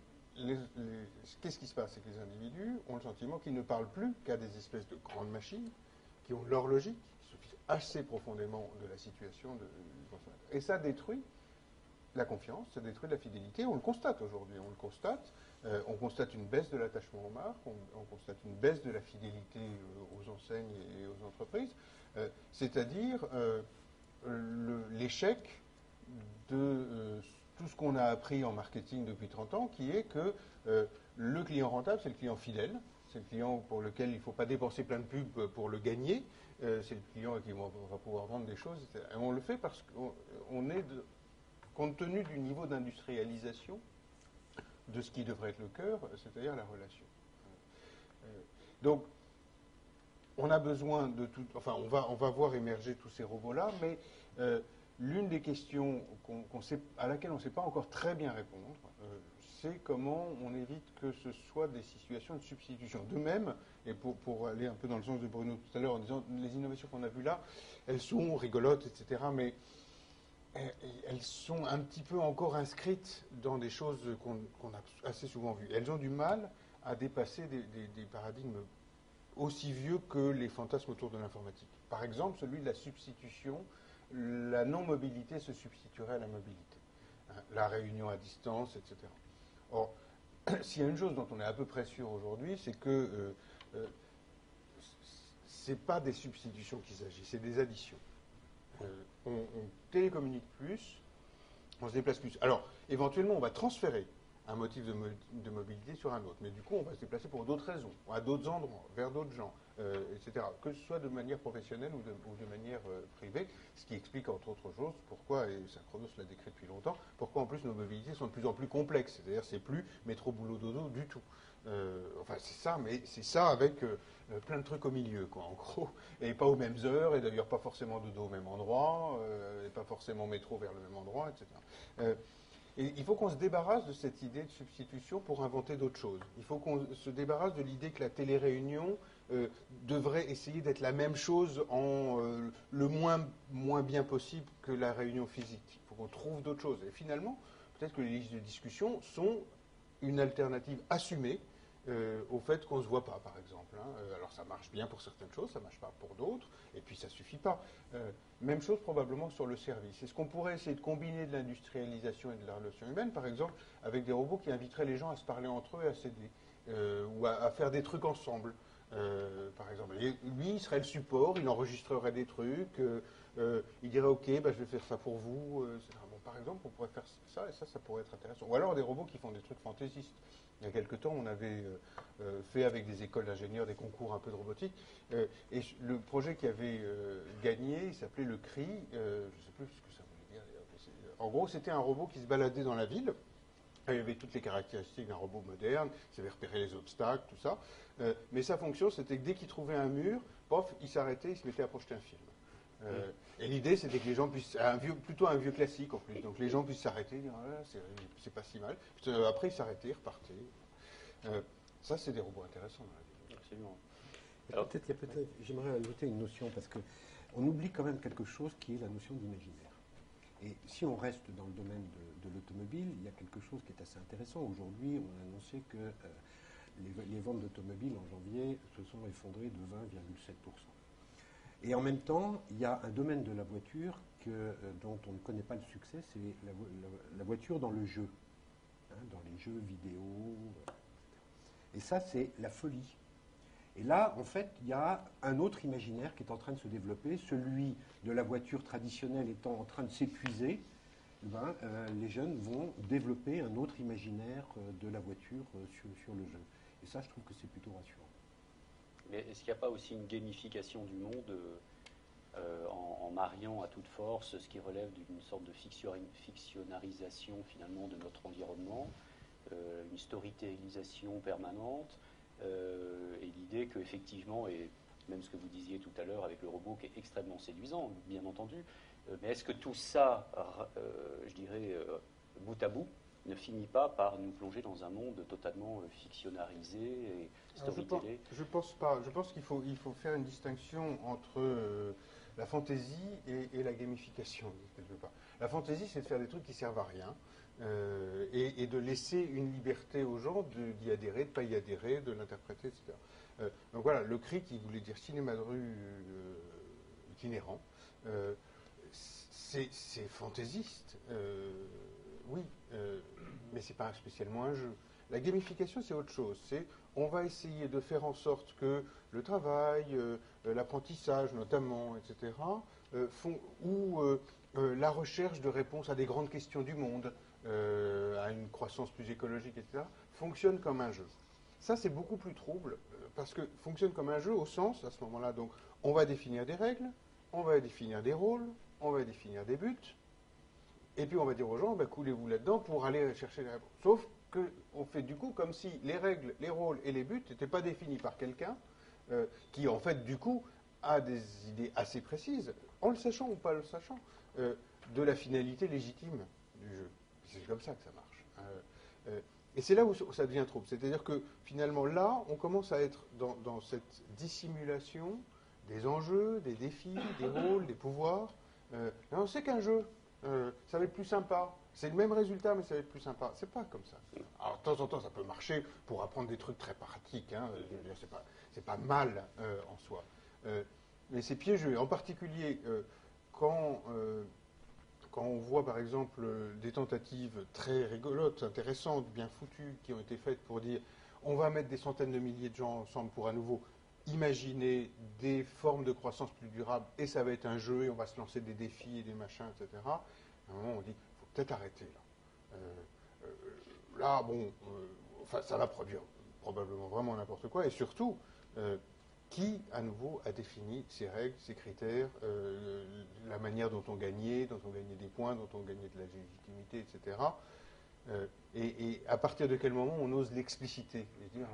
qu'est-ce qui se passe? C'est que les individus ont le sentiment qu'ils ne parlent plus qu'à des espèces de grandes machines qui ont leur logique, assez profondément de la situation de, du consommateur. Et ça détruit la confiance, ça détruit la fidélité. On le constate aujourd'hui, on le constate. Euh, on constate une baisse de l'attachement aux marques, on, constate une baisse de la fidélité euh, aux enseignes et aux entreprises, euh, c'est-à-dire l'échec de tout ce qu'on a appris en marketing depuis 30 ans, qui est que le client rentable, c'est le client fidèle, c'est le client pour lequel il ne faut pas dépenser plein de pubs pour le gagner, c'est le client à qui on va pouvoir vendre des choses, on le fait parce qu'on est, compte tenu du niveau d'industrialisation, de ce qui devrait être le cœur, c'est-à-dire la relation. Euh, donc, on a besoin de tout. Enfin, on va, on va voir émerger tous ces robots-là, mais euh, l'une des questions à laquelle on ne sait pas encore très bien répondre, euh, comment on évite que ce soit des situations de substitution. De même, et pour, aller un peu dans le sens de Bruno tout à l'heure en disant les innovations qu'on a vues là, elles sont rigolotes, etc., mais elles sont un petit peu encore inscrites dans des choses qu'on a assez souvent vues. Elles ont du mal à dépasser des, paradigmes aussi vieux que les fantasmes autour de l'informatique. Par exemple, celui de la substitution, la non-mobilité se substituerait à la mobilité. Hein, la réunion à distance, etc. Or, s'il y a une chose dont on est à peu près sûr aujourd'hui, c'est que euh, euh, ce n'est pas des substitutions qu'il s'agit, c'est des additions. Euh, on, télécommunique plus, on se déplace plus. Alors, éventuellement, on va transférer un motif de, mobilité sur un autre. Mais du coup, on va se déplacer pour d'autres raisons, à d'autres endroits, vers d'autres gens, euh, etc. Que ce soit de manière professionnelle ou de, manière euh, privée, ce qui explique, entre autres choses, pourquoi, et Synchronos l'a décrit depuis longtemps, pourquoi en plus nos mobilités sont de plus en plus complexes. C'est-à-dire, c'est plus métro, boulot, dodo du tout. Euh, enfin, c'est ça, mais c'est ça avec plein de trucs au milieu, quoi, en gros. Et pas aux mêmes heures, et d'ailleurs pas forcément de dos au même endroit, et pas forcément métro vers le même endroit, etc. il faut qu'on se débarrasse de cette idée de substitution pour inventer d'autres choses. Il faut qu'on se débarrasse de l'idée que la télé-réunion devrait essayer d'être la même chose en le moins, moins bien possible que la réunion physique. Il faut qu'on trouve d'autres choses. Et finalement, peut-être que les listes de discussion sont une alternative assumée euh, au fait qu'on ne se voit pas, par exemple. Hein. Euh, alors ça marche bien pour certaines choses, ça ne marche pas pour d'autres, et puis ça ne suffit pas. Euh, même chose probablement sur le service. Est-ce qu'on pourrait essayer de combiner de l'industrialisation et de la relation humaine, par exemple, avec des robots qui inviteraient les gens à se parler entre eux et à s'aider, ou à, faire des trucs ensemble par exemple? lui, il serait le support, il enregistrerait des trucs, il dirait ok, bah, je vais faire ça pour vous, Bon, par exemple, on pourrait faire ça, et ça, ça pourrait être intéressant. Ou alors des robots qui font des trucs fantaisistes. Il y a quelque temps, on avait euh, euh, fait avec des écoles d'ingénieurs des concours un peu de robotique. Euh, et le projet qui avait gagné, il s'appelait le CRI. je ne sais plus ce que ça voulait dire. En gros, c'était un robot qui se baladait dans la ville. Il avait toutes les caractéristiques d'un robot moderne, il savait repérer les obstacles, tout ça. mais sa fonction, c'était que dès qu'il trouvait un mur, pof, il s'arrêtait, il se mettait à projeter un film. Euh, et l'idée, c'était que les gens puissent, un vieux, plutôt un vieux classique en plus, donc les gens puissent s'arrêter, dire c'est- pas si mal. Euh, après, ils s'arrêtaient, repartaient. Euh, ça, c'est des robots intéressants. Absolument. Peut-être, peut-être, j'aimerais ajouter une notion parce que on oublie quand même quelque chose qui est la notion d'imaginaire. Et si on reste dans le domaine de, l'automobile, il y a quelque chose qui est assez intéressant. Aujourd'hui, on a annoncé que euh, les ventes d'automobiles en janvier se sont effondrées de 20,7%. Et en même temps, il y a un domaine de la voiture que, euh, dont on ne connaît pas le succès, c'est la, vo- la- la voiture dans le jeu, hein, dans les jeux vidéo. et ça, c'est la folie. Et là, en fait, il y a un autre imaginaire qui est en train de se développer, celui de la voiture traditionnelle étant en train de s'épuiser. eh ben, euh, les jeunes vont développer un autre imaginaire euh, de la voiture sur le jeu. Et ça, je trouve que c'est plutôt rassurant. Mais est-ce qu'il n'y a pas aussi une gamification du monde euh, euh, en, mariant à toute force ce qui relève d'une sorte de fiction- fictionnarisation finalement de notre environnement, euh, une storytellisation permanente, et l'idée qu'effectivement, et même ce que vous disiez tout à l'heure avec le robot qui est extrêmement séduisant, bien entendu, mais est-ce que tout ça, je dirais, bout à bout, ne finit pas par nous plonger dans un monde totalement euh, fictionnarisé et Alors, je pense, storytellé je pense pas. Je pense qu'il faut, il faut faire une distinction entre euh, la fantaisie et, et la gamification, quelque part. La fantaisie, c'est de faire des trucs qui servent à rien euh, et, et de laisser une liberté aux gens d'y adhérer, de ne pas y adhérer, de l'interpréter, etc. Euh, donc voilà, le cri qui voulait dire cinéma de rue itinérant, c'est fantaisiste, oui, euh, mais c'est pas spécialement un jeu. La gamification, c'est autre chose. C'est on va essayer de faire en sorte que le travail, euh, euh, l'apprentissage notamment, etc., ou la recherche de réponses à des grandes questions du monde, à une croissance plus écologique, etc., fonctionne comme un jeu. Ça, c'est beaucoup plus trouble, parce que fonctionne comme un jeu au sens, à ce moment-là, donc, on va définir des règles, on va définir des rôles, on va définir des buts, et puis on va dire aux gens, bah, coulez-vous là-dedans pour aller chercher les réponses. Sauf qu'on fait du coup comme si les règles, les rôles et les buts n'étaient pas définis par quelqu'un euh, qui, en fait, du coup, a des idées assez précises, en le sachant ou pas le sachant, euh, de la finalité légitime du jeu. C'est comme ça que ça marche. Euh, euh, et c'est là où ça devient trouble. C'est-à-dire que finalement, là, on commence à être dans, dans cette dissimulation des enjeux, des défis, des rôles, des pouvoirs. On sait qu'un jeu, euh, ça va être plus sympa. C'est le même résultat, mais ça va être plus sympa. C'est pas comme ça. Alors, de temps en temps, ça peut marcher pour apprendre des trucs très pratiques. Hein. C'est pas, pas mal euh, en soi. Euh, mais c'est piégeux. En particulier, quand, quand on voit, par exemple, des tentatives très rigolotes, intéressantes, bien foutues, qui ont été faites pour dire on va mettre des centaines de milliers de gens ensemble pour à nouveau imaginer des formes de croissance plus durables, et ça va être un jeu, et on va se lancer des défis et des machins, etc. À un moment, on dit, il faut peut-être arrêter là. Euh, euh, là, bon, euh, enfin, ça va produire probablement vraiment n'importe quoi, et surtout, qui, à nouveau, a défini ces règles, ces critères, la manière dont on gagnait, dont on gagnait des points, dont on gagnait de la légitimité, etc. Et, et à partir de quel moment on ose l'expliciter et dire,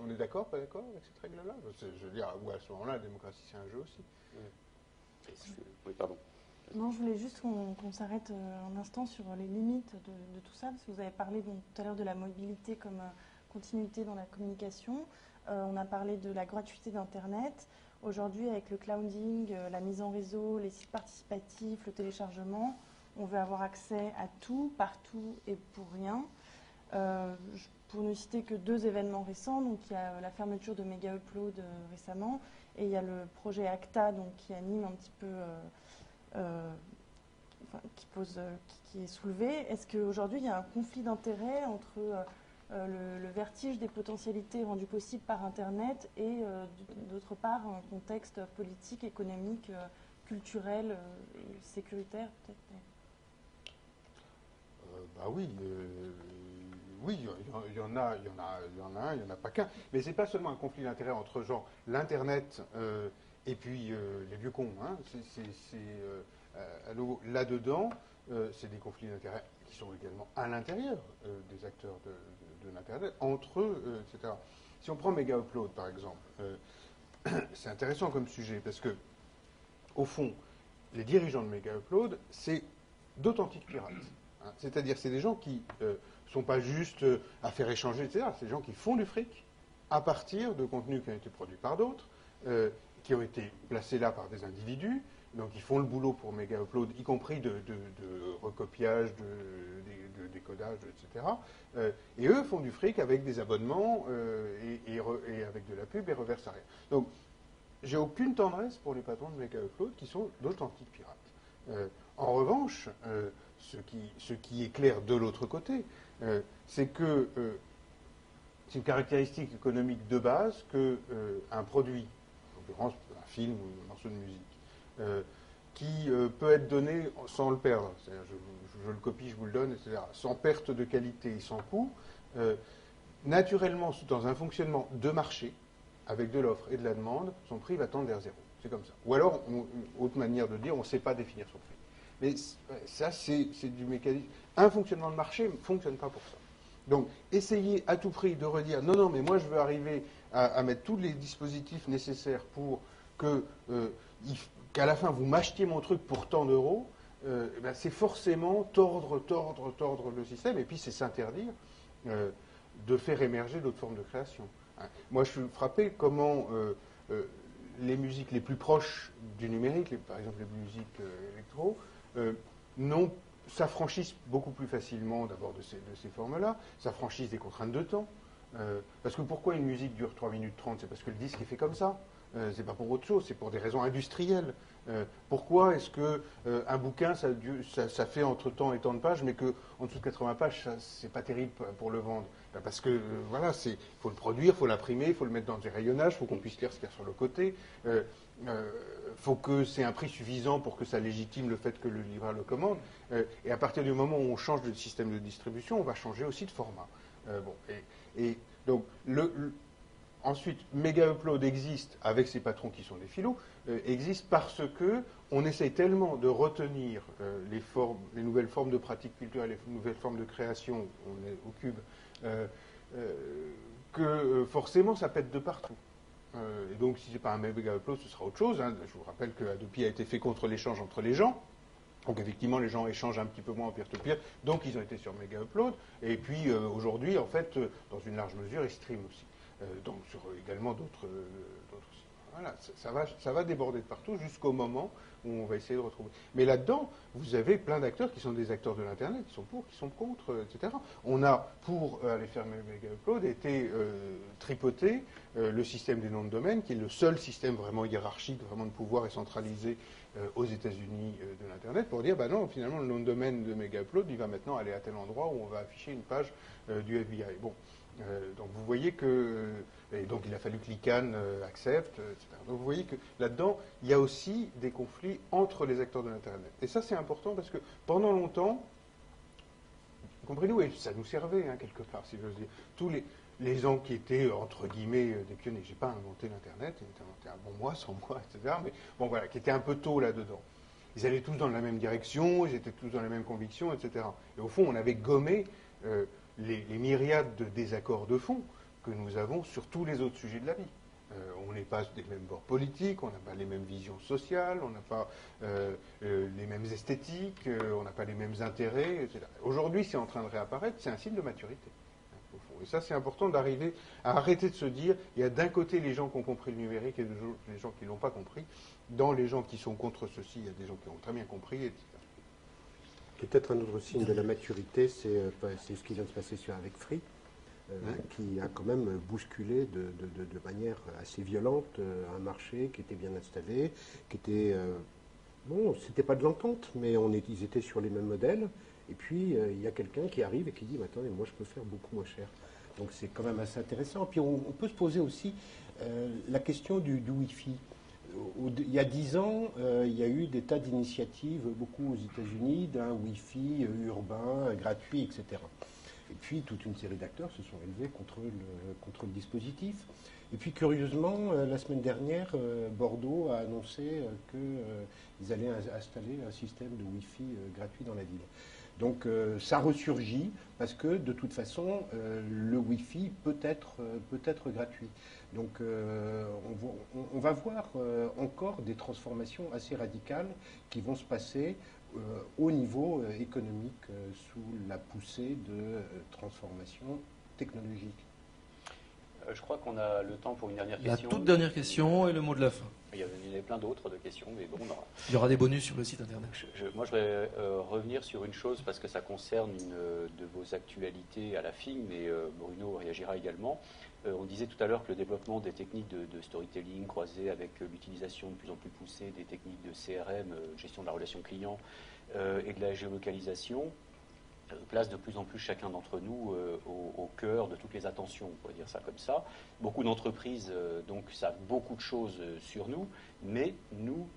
on est d'accord, pas d'accord avec cette règle-là? Je, je veux dire, ou à ce moment-là, la démocratie, c'est un jeu aussi. Oui, pardon. Non, je voulais juste qu'on s'arrête euh, un instant sur les limites de, de tout ça, parce que vous avez parlé donc, tout à l'heure de la mobilité comme euh, continuité dans la communication. Euh, on a parlé de la gratuité d'Internet. Aujourd'hui, avec le clouding, la mise en réseau, les sites participatifs, le téléchargement, on veut avoir accès à tout, partout et pour rien. Euh, je- pour ne citer que deux événements récents, donc il y a la fermeture de Mega Upload euh, récemment, et il y a le projet ACTA donc, qui anime un petit peu euh, euh, qui, pose, euh, qui, est soulevé. Est-ce qu'aujourd'hui, il y a un conflit d'intérêts entre euh, euh, le, vertige des potentialités rendues possibles par Internet et, euh, d'autre part, un contexte politique, économique, euh, culturel euh, et sécuritaire peut-être? Euh, bah oui, euh, oui, il y, en- a, il y en a, il y en a un, il y en a pas qu'un. Mais c'est pas seulement un conflit d'intérêts entre genre l'internet euh, et puis euh, les vieux cons. Hein. Euh, là-dedans, c'est des conflits d'intérêts qui sont également à l'intérieur des acteurs de, l'internet, entre eux, etc. Si on prend Mega Upload par exemple. c'est intéressant comme sujet parce que, au fond, les dirigeants de Mega Upload, c'est d'authentiques pirates. Hein. C'est-à-dire, c'est des gens qui ne sont pas juste à faire échanger, etc. C'est des gens qui font du fric à partir de contenus qui ont été produits par d'autres, qui ont été placés là par des individus, donc ils font le boulot pour Mega Upload, y compris de, recopiage, de, décodage, etc. Euh, et eux font du fric avec des abonnements euh, et, avec de la pub et reversent rien. Donc j'ai aucune tendresse pour les patrons de Mega Upload qui sont d'authentiques pirates. Euh, en revanche, ce qui, ce, qui, est clair de l'autre côté, c'est que c'est une caractéristique économique de base qu'un produit, en l'occurrence un film ou un morceau de musique, euh, qui euh, peut être donné sans le perdre. C'est-à-dire, je, le copie, je vous le donne, etc. Sans perte de qualité et sans coût. Euh, naturellement, dans un fonctionnement de marché, avec de l'offre et de la demande, son prix va tendre vers zéro. C'est comme ça. Ou alors, autre manière de dire, on ne sait pas définir son prix. Mais ça, c'est du mécanisme. Un fonctionnement de marché ne fonctionne pas pour ça. Donc, essayez à tout prix de redire non, non, mais moi, je veux arriver à, mettre tous les dispositifs nécessaires pour que qu'à la fin vous m'achetiez mon truc pour tant d'euros, euh, eh ben, c'est forcément tordre, tordre, tordre le système, et puis c'est s'interdire euh, de faire émerger d'autres formes de création. Hein. Moi, je suis frappé comment euh, les musiques les plus proches du numérique, par exemple les musiques électro, non, s'affranchissent beaucoup plus facilement d'abord de ces, formes-là, s'affranchissent des contraintes de temps. parce que pourquoi une musique dure 3 minutes 30 C'est parce que le disque est fait comme ça. Euh, c'est pas pour autre chose, c'est pour des raisons industrielles. Euh, pourquoi est-ce que euh, un bouquin ça, ça, fait entre temps et tant de pages, mais que en dessous de 80 pages, c'est pas terrible pour le vendre? Parce que voilà, c'est faut le produire, faut l'imprimer, faut le mettre dans des rayonnages, faut qu'on puisse lire ce qu'il y a sur le côté. faut que c'est un prix suffisant pour que ça légitime le fait que le livreur le commande. et à partir du moment où on change de système de distribution, on va changer aussi de format. bon, et, donc Ensuite, Mega Upload existe avec ses patrons qui sont des philous, euh, existe parce que on essaye tellement de retenir euh, les, nouvelles formes de pratiques culturelles, les nouvelles formes de création, on est au cube, euh, que forcément ça pète de partout. et donc, si ce n'est pas un Mega Upload, ce sera autre chose. Hein. Je vous rappelle que Adopi a été fait contre l'échange entre les gens. Donc effectivement, les gens échangent un petit peu moins en peer-to-peer, donc ils ont été sur Mega Upload. Et puis aujourd'hui, en fait, dans une large mesure, ils streament aussi. Euh, donc sur également d'autres euh, voilà, ça, va, déborder de partout jusqu'au moment où on va essayer de retrouver. Mais là-dedans, vous avez plein d'acteurs qui sont des acteurs de l'Internet, qui sont pour, qui sont contre, euh, etc. On a, pour aller faire Mega Upload, été tripoté le système des noms de domaine, qui est le seul système vraiment hiérarchique, vraiment de pouvoir et centralisé aux États-Unis de l'Internet, pour dire, bah non, finalement, le nom de domaine de Mega Upload, il va maintenant aller à tel endroit où on va afficher une page du FBI. Bon. Euh, donc vous voyez que, et donc il a fallu que l'ICANN euh, accepte, etc. Donc vous voyez que là-dedans, il y a aussi des conflits entre les acteurs de l'Internet. Et ça c'est important parce que pendant longtemps, comprenez-vous, et ça nous servait hein, quelque part, si j'ose dire, tous les, les gens qui étaient, entre guillemets, euh, des pionniers, j'ai pas inventé l'Internet, il était inventé bon mois, sans moi, etc., mais bon voilà, qui étaient un peu tôt là-dedans. Ils allaient tous dans la même direction, ils étaient tous dans les mêmes convictions, etc. Et au fond, on avait gommé les, myriades de désaccords de fond que nous avons sur tous les autres sujets de la vie. Euh, on n'est pas des mêmes bords politiques, on n'a pas les mêmes visions sociales, on n'a pas euh, euh, les mêmes esthétiques, on n'a pas les mêmes intérêts, etc. Aujourd'hui, c'est en train de réapparaître, c'est un signe de maturité. Hein, et ça, c'est important d'arriver à arrêter de se dire, il y a d'un côté les gens qui ont compris le numérique et les gens qui ne l'ont pas compris. Dans les gens qui sont contre ceci, il y a des gens qui ont très bien compris, etc. Peut-être un autre signe de la maturité, c'est euh, ce qui vient de se passer sur, avec Free, euh, qui a quand même bousculé de, manière assez violente euh, un marché qui était bien installé, qui était. bon, c'était pas de l'entente, mais on est, ils étaient sur les mêmes modèles. Et puis, il y a quelqu'un qui arrive et qui dit Attendez, moi, je peux faire beaucoup moins cher. Donc, c'est quand même assez intéressant. Puis, on, peut se poser aussi la question du, du Wi-Fi il y a dix ans, euh, il y a eu des tas d'initiatives, beaucoup aux États-Unis, d'un Wi-Fi euh, urbain, gratuit, etc. Et puis, toute une série d'acteurs se sont élevés contre le, contre le dispositif. Et puis, curieusement, euh, la semaine dernière, Bordeaux a annoncé qu'ils allaient installer un système de Wi-Fi gratuit dans la ville. Donc euh, ça ressurgit parce que de toute façon, le Wi-Fi peut être, gratuit. Donc on, on, va voir encore des transformations assez radicales qui vont se passer au niveau économique sous la poussée de transformations technologiques. Euh, je crois qu'on a le temps pour une dernière question. La toute dernière question et le mot de la fin. Il y, avait, plein d'autres de questions, mais bon. Il y aura des bonus sur le site internet. moi, je voudrais euh, revenir sur une chose parce que ça concerne une euh, de vos actualités à la fin, mais Bruno réagira également. on disait tout à l'heure que le développement des techniques de, de storytelling croisé avec l'utilisation de plus en plus poussée des techniques de CRM, gestion de la relation client et de la géolocalisation, place de plus en plus chacun d'entre nous euh, au, cœur de toutes les attentions, on pourrait dire ça comme ça. Beaucoup d'entreprises euh, donc savent beaucoup de choses sur nous, mais nous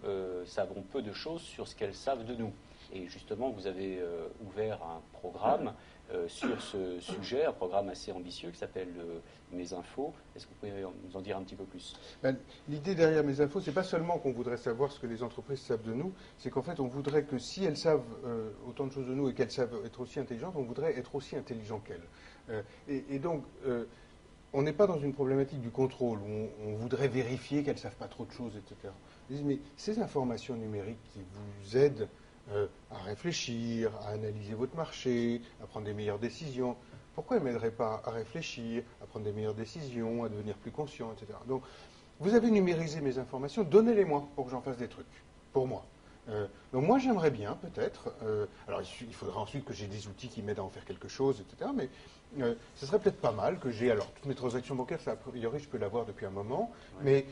savons peu de choses sur ce qu'elles savent de nous. Et justement, vous avez ouvert un programme euh, sur ce sujet, un programme assez ambitieux qui s'appelle euh, Mes Infos. Est-ce que vous pouvez nous en dire un petit peu plus? Ben, L'idée derrière Mes Infos, c'est pas seulement qu'on voudrait savoir ce que les entreprises savent de nous, c'est qu'en fait, on voudrait que si elles savent euh, autant de choses de nous et qu'elles savent être aussi intelligentes, on voudrait être aussi intelligent qu'elles. Et, donc, on n'est pas dans une problématique du contrôle où on, voudrait vérifier qu'elles ne savent pas trop de choses, etc. Mais ces informations numériques qui vous aident euh, à réfléchir, à analyser votre marché, à prendre des meilleures décisions. Pourquoi ne m'aiderait pas à réfléchir, à prendre des meilleures décisions, à devenir plus conscient, etc. Donc, vous avez numérisé mes informations, donnez-les-moi pour que j'en fasse des trucs, pour moi. Euh, donc moi j'aimerais bien peut-être, euh, alors il faudra ensuite que j'ai des outils qui m'aident à en faire quelque chose, etc. Mais euh, ce serait peut-être pas mal que j'ai, alors toutes mes transactions bancaires, ça, a priori je peux l'avoir depuis un moment, mais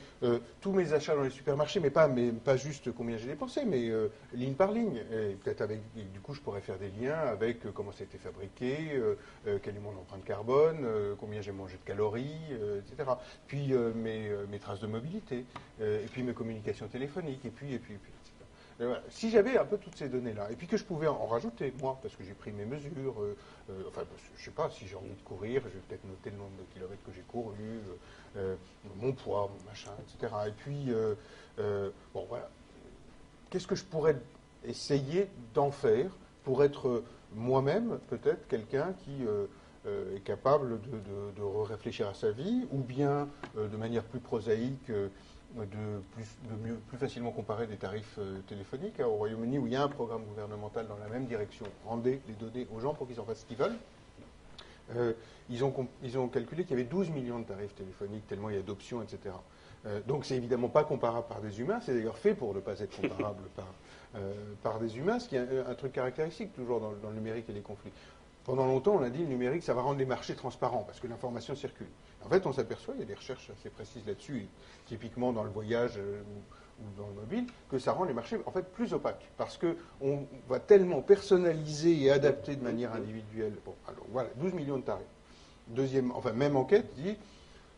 tous mes achats dans les supermarchés, mais pas, mais pas juste combien j'ai dépensé, mais ligne par ligne. Et peut-être avec, du coup je pourrais faire des liens avec comment ça a été fabriqué, quelle est mon empreinte carbone, combien j'ai mangé de calories, etc. Puis mes, mes, traces de mobilité, et puis mes communications téléphoniques, et puis, et puis, et puis si j'avais un peu toutes ces données-là, et puis que je pouvais en rajouter, moi, parce que j'ai pris mes mesures, euh, euh, enfin, je ne sais pas, si j'ai envie de courir, je vais peut-être noter le nombre de kilomètres que j'ai couru, euh, mon poids, mon machin, etc. Et puis, bon, voilà. Qu'est-ce que je pourrais essayer d'en faire pour être moi-même, peut-être, quelqu'un qui est capable de, de, réfléchir à sa vie, ou bien, de manière plus prosaïque, de plus, mieux, facilement comparer des tarifs euh, téléphoniques. Hein, au Royaume-Uni, où il y a un programme gouvernemental dans la même direction, rendez les données aux gens pour qu'ils en fassent ce qu'ils veulent. Euh, ils, ont, calculé qu'il y avait 12 millions de tarifs téléphoniques, tellement il y a d'options, etc. Euh, donc c'est évidemment pas comparable par des humains, c'est d'ailleurs fait pour ne pas être comparable par, par des humains, ce qui est un, truc caractéristique toujours dans, dans, le numérique et les conflits. Pendant longtemps, on a dit le numérique, ça va rendre les marchés transparents, parce que l'information circule. En fait, on s'aperçoit, il y a des recherches assez précises là-dessus, typiquement dans le voyage euh, ou dans le mobile, que ça rend les marchés en fait plus opaques, parce qu'on va tellement personnaliser et adapter de manière individuelle. Alors voilà, 12 millions de tarifs. Deuxième, enfin, même enquête dit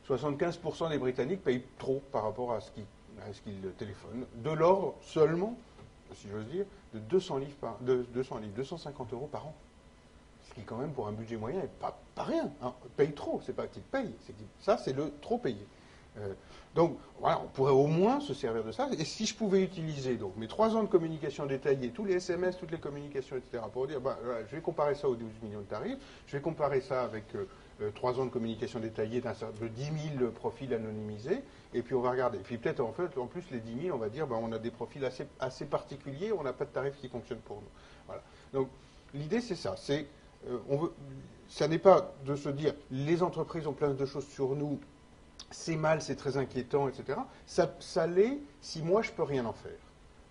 75% des Britanniques payent trop par rapport à ce qu'ils téléphonent. De l'ordre seulement, si j'ose dire, de 200 livres par, de 200 livres, 250 euros par an qui quand même pour un budget moyen n'est pas, pas rien. Hein. Paye trop, c'est pas qu'il paye, ça c'est le trop payé. Euh, donc voilà, on pourrait au moins se servir de ça. Et si je pouvais utiliser donc mes trois ans de communication détaillée, tous les SMS, toutes les communications, etc., pour dire, bah, je vais comparer ça aux 12 millions de tarifs, je vais comparer ça avec euh, euh, trois ans de communication détaillée de 10 000 profils anonymisés, et puis on va regarder. Et puis peut-être en fait, en plus les 10 000, on va dire, bah, on a des profils assez, assez particuliers, on n'a pas de tarif qui fonctionne pour nous. Voilà. Donc l'idée c'est ça, c'est euh, ça n'est pas de se dire les entreprises ont plein de choses sur nous, c'est mal, c'est très inquiétant, etc. Ça, ça l'est si moi je peux rien en faire.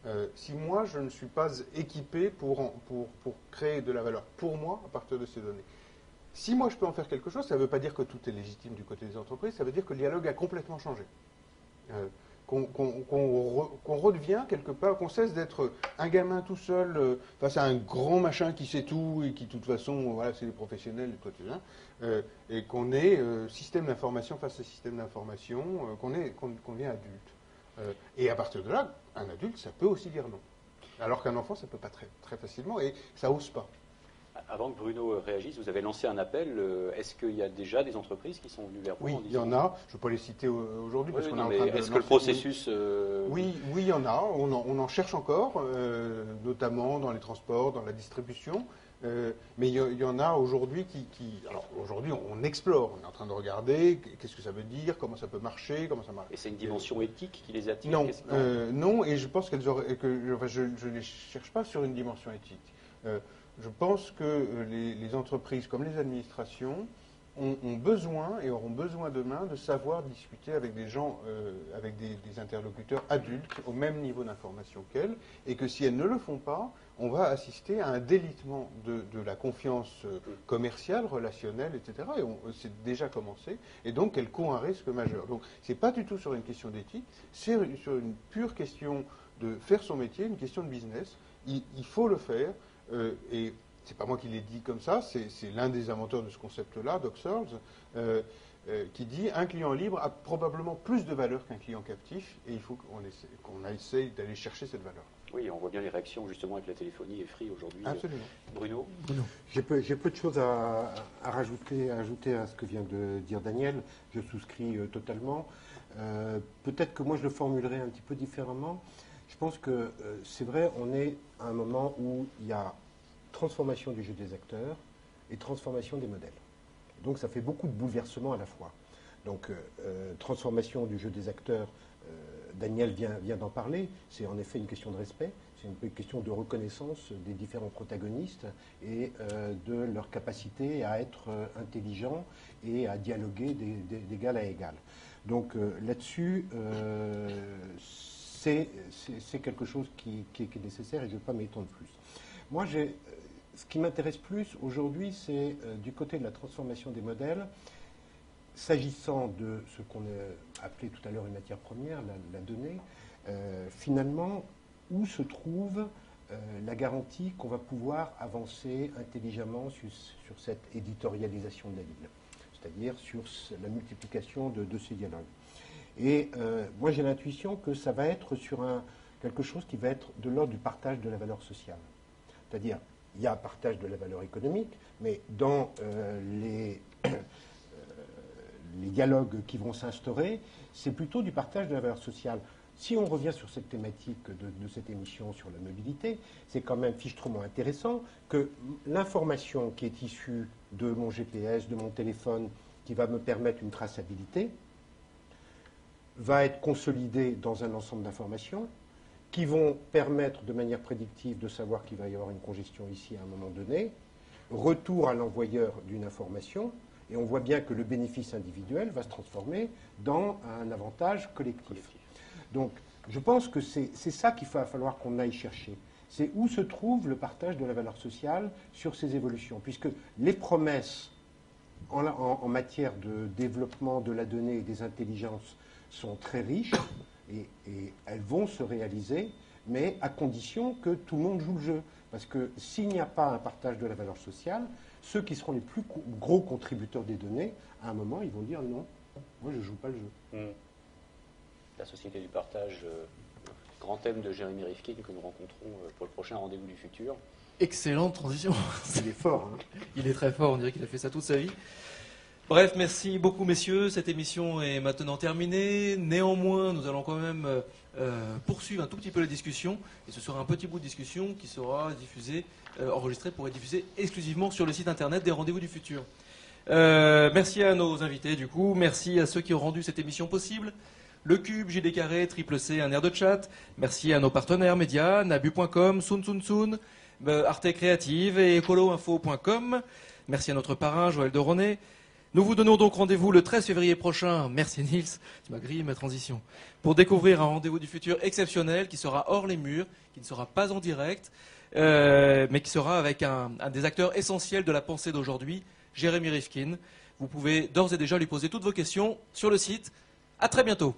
Euh, si moi je ne suis pas équipé pour, pour, pour, créer de la valeur pour moi à partir de ces données. Si moi je peux en faire quelque chose, ça ne veut pas dire que tout est légitime du côté des entreprises, ça veut dire que le dialogue a complètement changé. Euh, qu'on redevient quelque part, qu'on cesse d'être un gamin tout seul euh, face à un grand machin qui sait tout et qui, de toute façon, voilà, c'est des professionnels, toi, tu euh, et qu'on est euh, système d'information face à système d'information, qu'on est, qu'on est adulte. et à partir de là, un adulte, ça peut aussi dire non. Alors qu'un enfant, ça ne peut pas très, très facilement et ça ose pas. Avant que Bruno réagisse, vous avez lancé un appel. Euh, est-ce qu'il y a déjà des entreprises qui sont venues vers vous Oui, il y en a. Je ne vais pas les citer aujourd'hui parce qu'on est en train de. Est-ce que le processus. Euh, oui, oui, il y en a. On en, cherche encore, euh, notamment dans les transports, dans la distribution. Euh, mais il y, y en a aujourd'hui qui, qui- Alors aujourd'hui, on, on explore. On est en train de regarder qu'est-ce que ça veut dire, comment ça peut marcher, comment ça marche. Et c'est une dimension éthique qui les attire Non, euh, non, et je pense qu'elles auraient, que enfin, je ne les cherche pas sur une dimension éthique. Euh, je pense que euh, les, entreprises comme les administrations ont, besoin et auront besoin demain de savoir discuter avec des gens, euh, avec des, interlocuteurs adultes au même niveau d'information qu'elles, et que si elles ne le font pas, on va assister à un délitement de, la confiance euh, commerciale, relationnelle, etc. Et c'est déjà commencé, et donc elles courent un risque majeur. Donc c'est pas du tout sur une question d'éthique, c'est sur une pure question de faire son métier, une question de business. Il faut le faire, euh, et c'est pas moi qui l'ai dit comme ça, c'est c'est l'un des inventeurs de ce concept-là, Doc Searls, euh, euh, qui dit un client libre a probablement plus de valeur qu'un client captif, et il faut qu'on essaie, qu'on essaye d'aller chercher cette valeur. Oui, on voit bien les réactions justement avec la téléphonie et Free aujourd'hui. Absolument. Bruno Bruno. J'ai peu, j'ai peu de choses à, à rajouter, à ajouter à ce que vient de dire Daniel. Je souscris euh, totalement. Euh, Peut-être que moi je le formulerai un petit peu différemment. Je pense que euh, c'est vrai, on est à un moment où il y a transformation du jeu des acteurs et transformation des modèles. Donc ça fait beaucoup de bouleversements à la fois. Donc euh, euh, transformation du jeu des acteurs, euh, Daniel vient, vient d'en parler, c'est en effet une question de respect, c'est une question de reconnaissance des différents protagonistes et de leur capacité à être intelligents et à dialoguer d'égal à égal. Donc là-dessus, c'est quelque chose qui, qui est- nécessaire et je ne vais pas m'étendre plus. Moi, j'ai, ce qui m'intéresse plus aujourd'hui, c'est euh, du côté de la transformation des modèles, s'agissant de ce qu'on a appelé tout à l'heure une matière première, la, donnée, euh, finalement, où se trouve euh, la garantie qu'on va pouvoir avancer intelligemment sur, cette éditorialisation de la ville, c'est-à-dire sur la multiplication de, ces dialogues. Et moi, j'ai l'intuition que ça va être sur quelque chose qui va être de l'ordre du partage de la valeur sociale. C'est-à-dire, il y a partage de la valeur économique, mais dans euh, les, euh, les dialogues qui vont s'instaurer, c'est plutôt du partage de la valeur sociale. Si on revient sur cette thématique de, de cette émission sur la mobilité, c'est quand même fichtrement intéressant que l'information qui est issue de mon GPS, de mon téléphone, qui va me permettre une traçabilité, va être consolidée dans un ensemble d'informations qui vont permettre de manière prédictive de savoir qu'il va y avoir une congestion ici à un moment donné, retour à l'envoyeur d'une information, et on voit bien que le bénéfice individuel va se transformer dans un avantage collectif. Donc, je pense que c'est ça qu'il va falloir qu'on aille chercher. C'est où se trouve le partage de la valeur sociale sur ces évolutions. Puisque les promesses en, la- en- en matière de développement de la donnée et des intelligences sont très riches et, et elles vont se réaliser, mais à condition que tout le monde joue le jeu. Parce que s'il n'y a pas un partage de la valeur sociale, ceux qui seront les plus co- gros contributeurs des données, à un moment, ils vont dire non, moi je ne joue pas le jeu. Hmm. La société du partage, euh, grand thème de Jérémy Rifkin que nous rencontrons euh, pour le prochain rendez-vous du futur. Excellente transition. Il est fort. hein. Il est très fort, on dirait qu'il a fait ça toute sa vie. Bref, merci beaucoup messieurs. Cette émission est maintenant terminée. Néanmoins, nous allons quand même euh, euh, poursuivre un tout petit peu la discussion. Et ce sera un petit bout de discussion qui sera diffusé, euh, enregistré pour être diffusé exclusivement sur le site internet des Rendez-vous du Futur. Merci à nos invités du coup. Merci à ceux qui ont rendu cette émission possible. Le Cube, JD Carré, Triple C, un air de chat. Merci à nos partenaires médias, nabu.com, Sun Sun Sun, Arte Créative et ecoloinfo.com. Merci à notre parrain, Joël Doronet. Nous vous donnons donc rendez-vous le 13 février prochain. Merci Nils, tu m'as grillé ma transition. Pour découvrir un rendez-vous du futur exceptionnel qui sera hors les murs, qui ne sera pas en direct, euh, mais qui sera avec un, des acteurs essentiels de la pensée d'aujourd'hui, Jérémy Rifkin. Vous pouvez d'ores et déjà lui poser toutes vos questions sur le site. À très bientôt.